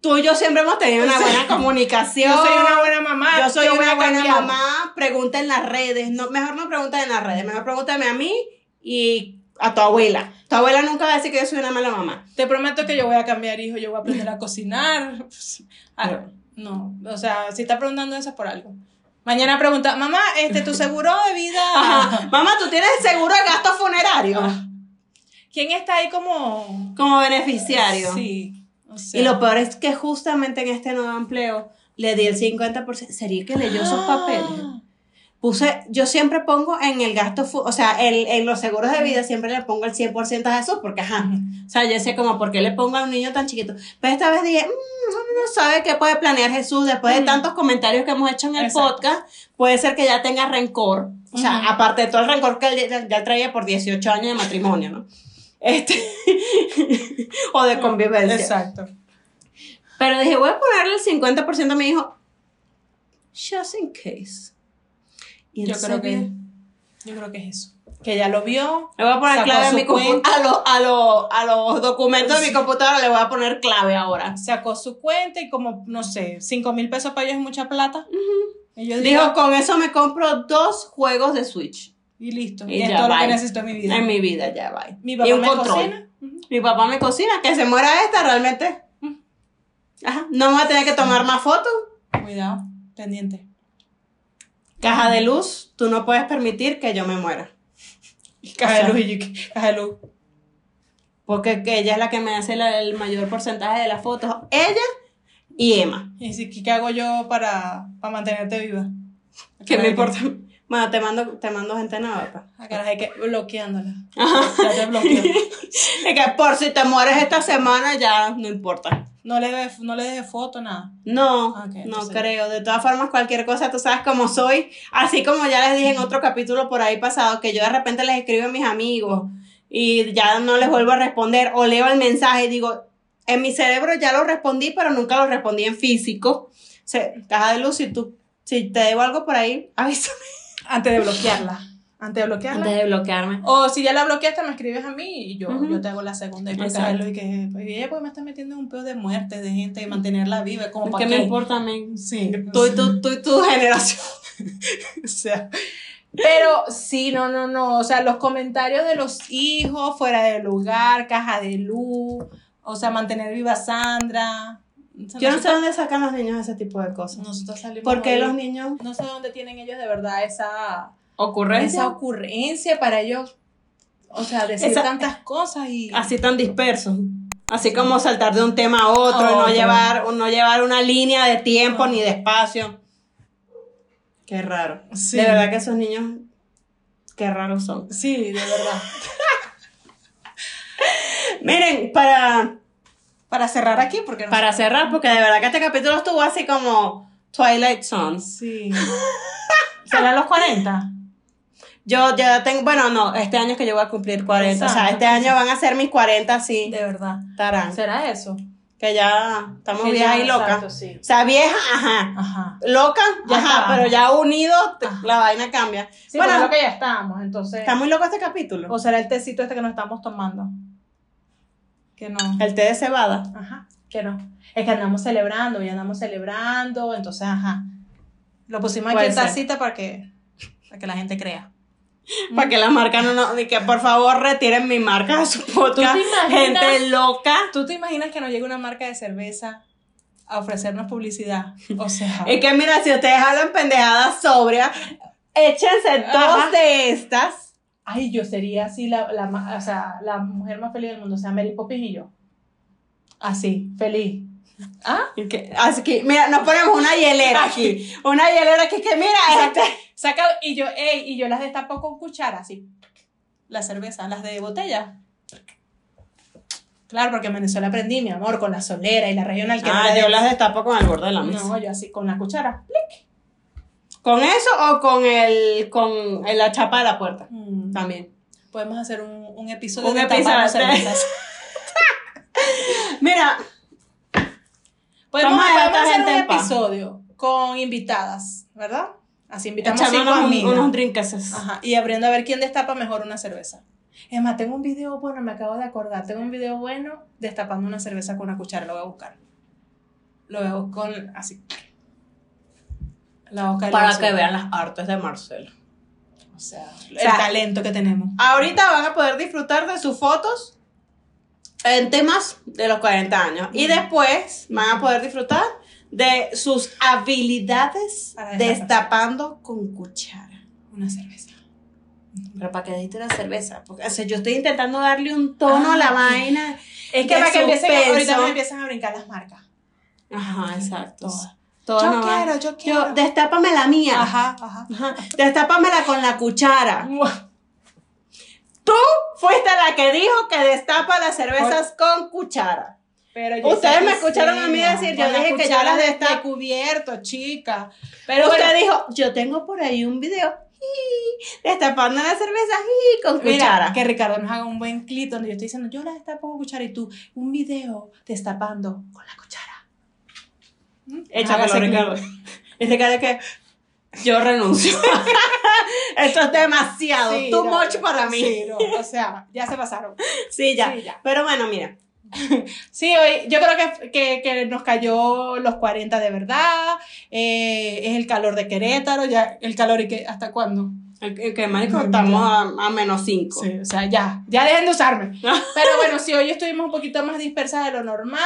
Tú y yo siempre hemos tenido una buena comunicación. Yo soy una buena mamá. Yo soy una buena mamá. Pregunta en las redes. No, mejor no pregunta en las redes. Mejor pregúntame a mí y a tu abuela. Tu abuela nunca va a decir que yo soy una mala mamá. Te prometo que yo voy a cambiar, hijo. Yo voy a aprender a cocinar. Ah, no, o sea, si está preguntando eso es por algo. Mañana pregunta, mamá, este, tu seguro de vida. Ajá. Mamá, ¿tú tienes seguro de gastos funerarios? Ah. ¿Quién está ahí como Como beneficiario. Sí. o sea. Y lo peor es que justamente en este nuevo empleo le di el 50%. ¿Sería que leyó esos papeles? Puse, yo siempre pongo en el gasto, o sea, el- en los seguros de vida siempre le pongo el 100% a Jesús, porque ajá. O sea, yo sé como, ¿por qué le pongo a un niño tan chiquito? Pero esta vez dije, "Mm, uno no sabe qué puede planear Jesús después de tantos comentarios que hemos hecho en el Exacto. podcast. Puede ser que ya tenga rencor. O sea, aparte de todo el rencor que él ya, ya traía por 18 años de matrimonio, ¿no? Este, o de convivencia. Exacto. Pero dije, voy a ponerle el 50% a mi hijo, just in case. Y Yo creo que, yo creo que es eso. Que ya lo vio. Le voy a poner clave a, mi cuenta. a, los- a, los- a los documentos de mi computadora, le voy a poner clave ahora. Sacó su cuenta y como, no sé, 5 mil pesos para ellos es mucha plata. Y yo digo, Dijo, con eso me compro dos juegos de Switch y listo. Y Y, es todo lo que necesito en mi vida. en mi vida, ya va. Mi papá y un me control. cocina. Mi papá me cocina, que se muera esta realmente. Ajá, no me voy a tener que tomar más fotos. Cuidado, pendiente. Caja de luz, tú no puedes permitir que yo me muera. Caja de luz ¿qué? caja de luz. Porque que ella es la que me hace la- el mayor porcentaje de las fotos. Ella y Emma. Y dice, ¿qué qué hago yo para, para mantenerte viva? ¿Qué me importa? Bueno, te mando, te mando gente nueva. pa. A caras hay que bloqueándola. Ajá. Ya te bloqueo. Es que por si te mueres esta semana ya no importa. No le, de- no le foto, nada. No, Ok, no entonces- creo. De todas formas, cualquier cosa, tú sabes cómo soy. Así como ya les dije en otro capítulo por ahí pasado, que yo de repente les escribo a mis amigos y ya no les vuelvo a responder o leo el mensaje y digo, en mi cerebro ya lo respondí, pero nunca lo respondí en físico. Se, caja de luz, si tú, si te debo algo por ahí, avísame. Antes de bloquearla. Antes de bloquearla. Antes de bloquearme. O si ya la bloqueaste, me escribes a mí y yo, yo te hago la segunda. Y de luz y que, pues, ella pues me está metiendo en un pedo de muerte, de gente, y mantenerla viva, como para ¿Qué me importa a mí? Sí. Tú y tú, tú y tu generación. O sea, pero sí, no, no, no. O sea, los comentarios de los hijos fuera de lugar, caja de luz, o sea, mantener viva a Sandra. Yo no sé dónde sacan los niños ese tipo de cosas. Nosotros salimos. ¿Por qué hoy- los niños No sé dónde tienen ellos de verdad esa, ocurrencia? esa ocurrencia para ellos. O sea, decir Esa- tantas cosas y. así tan dispersos. Así como saltar de un tema a otro, A y no llevar, no llevar una línea de tiempo No. ni de espacio. Qué raro. Sí. De verdad que esos niños, qué raros son. Sí, de verdad. Miren, para, Para cerrar aquí, porque no para cerrar, porque de verdad que este capítulo estuvo así como Twilight Zone. Sí. ¿Serán los 40? Yo ya tengo, bueno, no, este año es que yo voy a cumplir 40. o sea, este año van a ser mis 40, sí. De verdad. Tarán. ¿Será eso? Que ya estamos Que viejas ya, y locas. exacto, sí. O sea, vieja, ajá. Ajá. Loca, Ya ajá, pero ya unido, Ajá. la vaina cambia. Sí, bueno, bueno, lo que ya estamos, entonces. está muy loco este capítulo. O será el tecito este que nos estamos tomando. Que no. El té de cebada. Ajá. Que no. Es que andamos celebrando, ya andamos celebrando, entonces, ajá. Lo pusimos aquí en tacita para que, para que la gente crea. Para que la marca no, no, y que por favor retiren mi marca de su podcast. Gente loca. ¿Tú te imaginas que nos llegue una marca de cerveza a ofrecernos publicidad? O sea. Es que mira, si ustedes hablan pendejadas sobria, échense dos Ajá. de estas. Ay, yo sería así la, la, o sea, la mujer más feliz del mundo, o sea, Mary Poppins y yo. Así, feliz. ¿Ah? Y que- Así que, mira, nos ponemos una hielera aquí. Una hielera aquí que, mira, este. Saca, y yo, ey, y yo las destapo con cuchara, así. La cerveza, las de botella. Claro, porque en Venezuela aprendí, mi amor, con la solera y la regional que Ah, de- yo las destapo con el borde de la mesa. No, yo así, con la cuchara. ¿Con eso o con el con la chapa de la puerta? Mm, También. Podemos hacer un, un episodio Un de episodio. Mira, Podemos, Vamos a dejar podemos hacer un episodio con invitadas, ¿verdad? Así invitamos echándonos amigas. unos. Ajá, y abriendo a ver quién destapa mejor una cerveza. Es más, tengo un video bueno, me acabo de acordar. Tengo un video bueno destapando una cerveza con una cuchara. Lo voy a buscar. Lo buscar con. Así. La Para que vean las artes de Marcelo. O sea, el sea, talento que tenemos. Ahorita van a poder disfrutar de sus fotos en temas de los 40 años. Y después van a poder disfrutar de sus habilidades destapando con cuchara. Una cerveza. Pero para que diste la cerveza. Porque, o sea, yo estoy intentando darle un tono Ah, a la ok. vaina. Es que para que empiecen, ahorita me empiezan a brincar las marcas. Ajá, exacto. Todas. Todo Yo quiero, yo quiero. destápame la mía. Ajá, ajá. Ajá. Destápamela con la cuchara. Tú fuiste la que dijo que destapa las cervezas con cuchara. Pero yo Ustedes me escucharon a mí decir, yo dije que yo cuchara las de- destap- de cubierto, chica. Pero Usted bueno, dijo, yo tengo por ahí un video destapando la cerveza jiji, con Mira, cuchara. que Ricardo nos haga un buen clip donde yo estoy diciendo, yo la destapo con cuchara y tú, un video destapando con la cuchara. Hágase Ricardo. Y Ricardo que yo renuncio. Esto es demasiado, Sí, too no, much para mí. sí, no, o sea, ya se pasaron. Sí, ya. Sí, ya. Pero bueno, mira. Sí, hoy yo creo que, que, que nos cayó los 40 de verdad. eh, es el calor de Querétaro, ya el calor y que hasta cuándo. el- el Que marico, estamos a, a menos 5. Sí, o sea, ya, ya dejen de usarme. Pero bueno, sí, hoy estuvimos un poquito más dispersas de lo normal.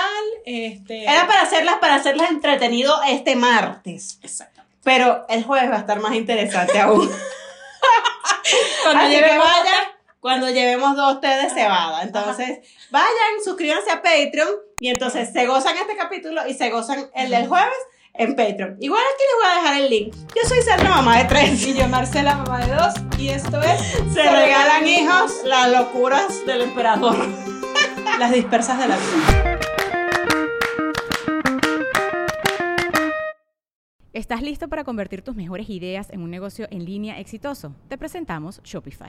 Este, Era para hacerlas, para hacerlas entretenido este martes. Exactamente. Pero el jueves va a estar más interesante aún. Cuando lleguemos vayan, cuando llevemos dos té de cebada. Entonces, vayan, suscríbanse a Patreon y entonces se gozan este capítulo y se gozan el del jueves en Patreon. Igual aquí les voy a dejar el link. Yo soy Sandra, mamá de tres. Y yo, Marcela, mamá de dos. Y esto es Se regalan hijos las locuras del emperador. Las dispersas de la vida. ¿Estás listo para convertir tus mejores ideas en un negocio en línea exitoso? Te presentamos Shopify.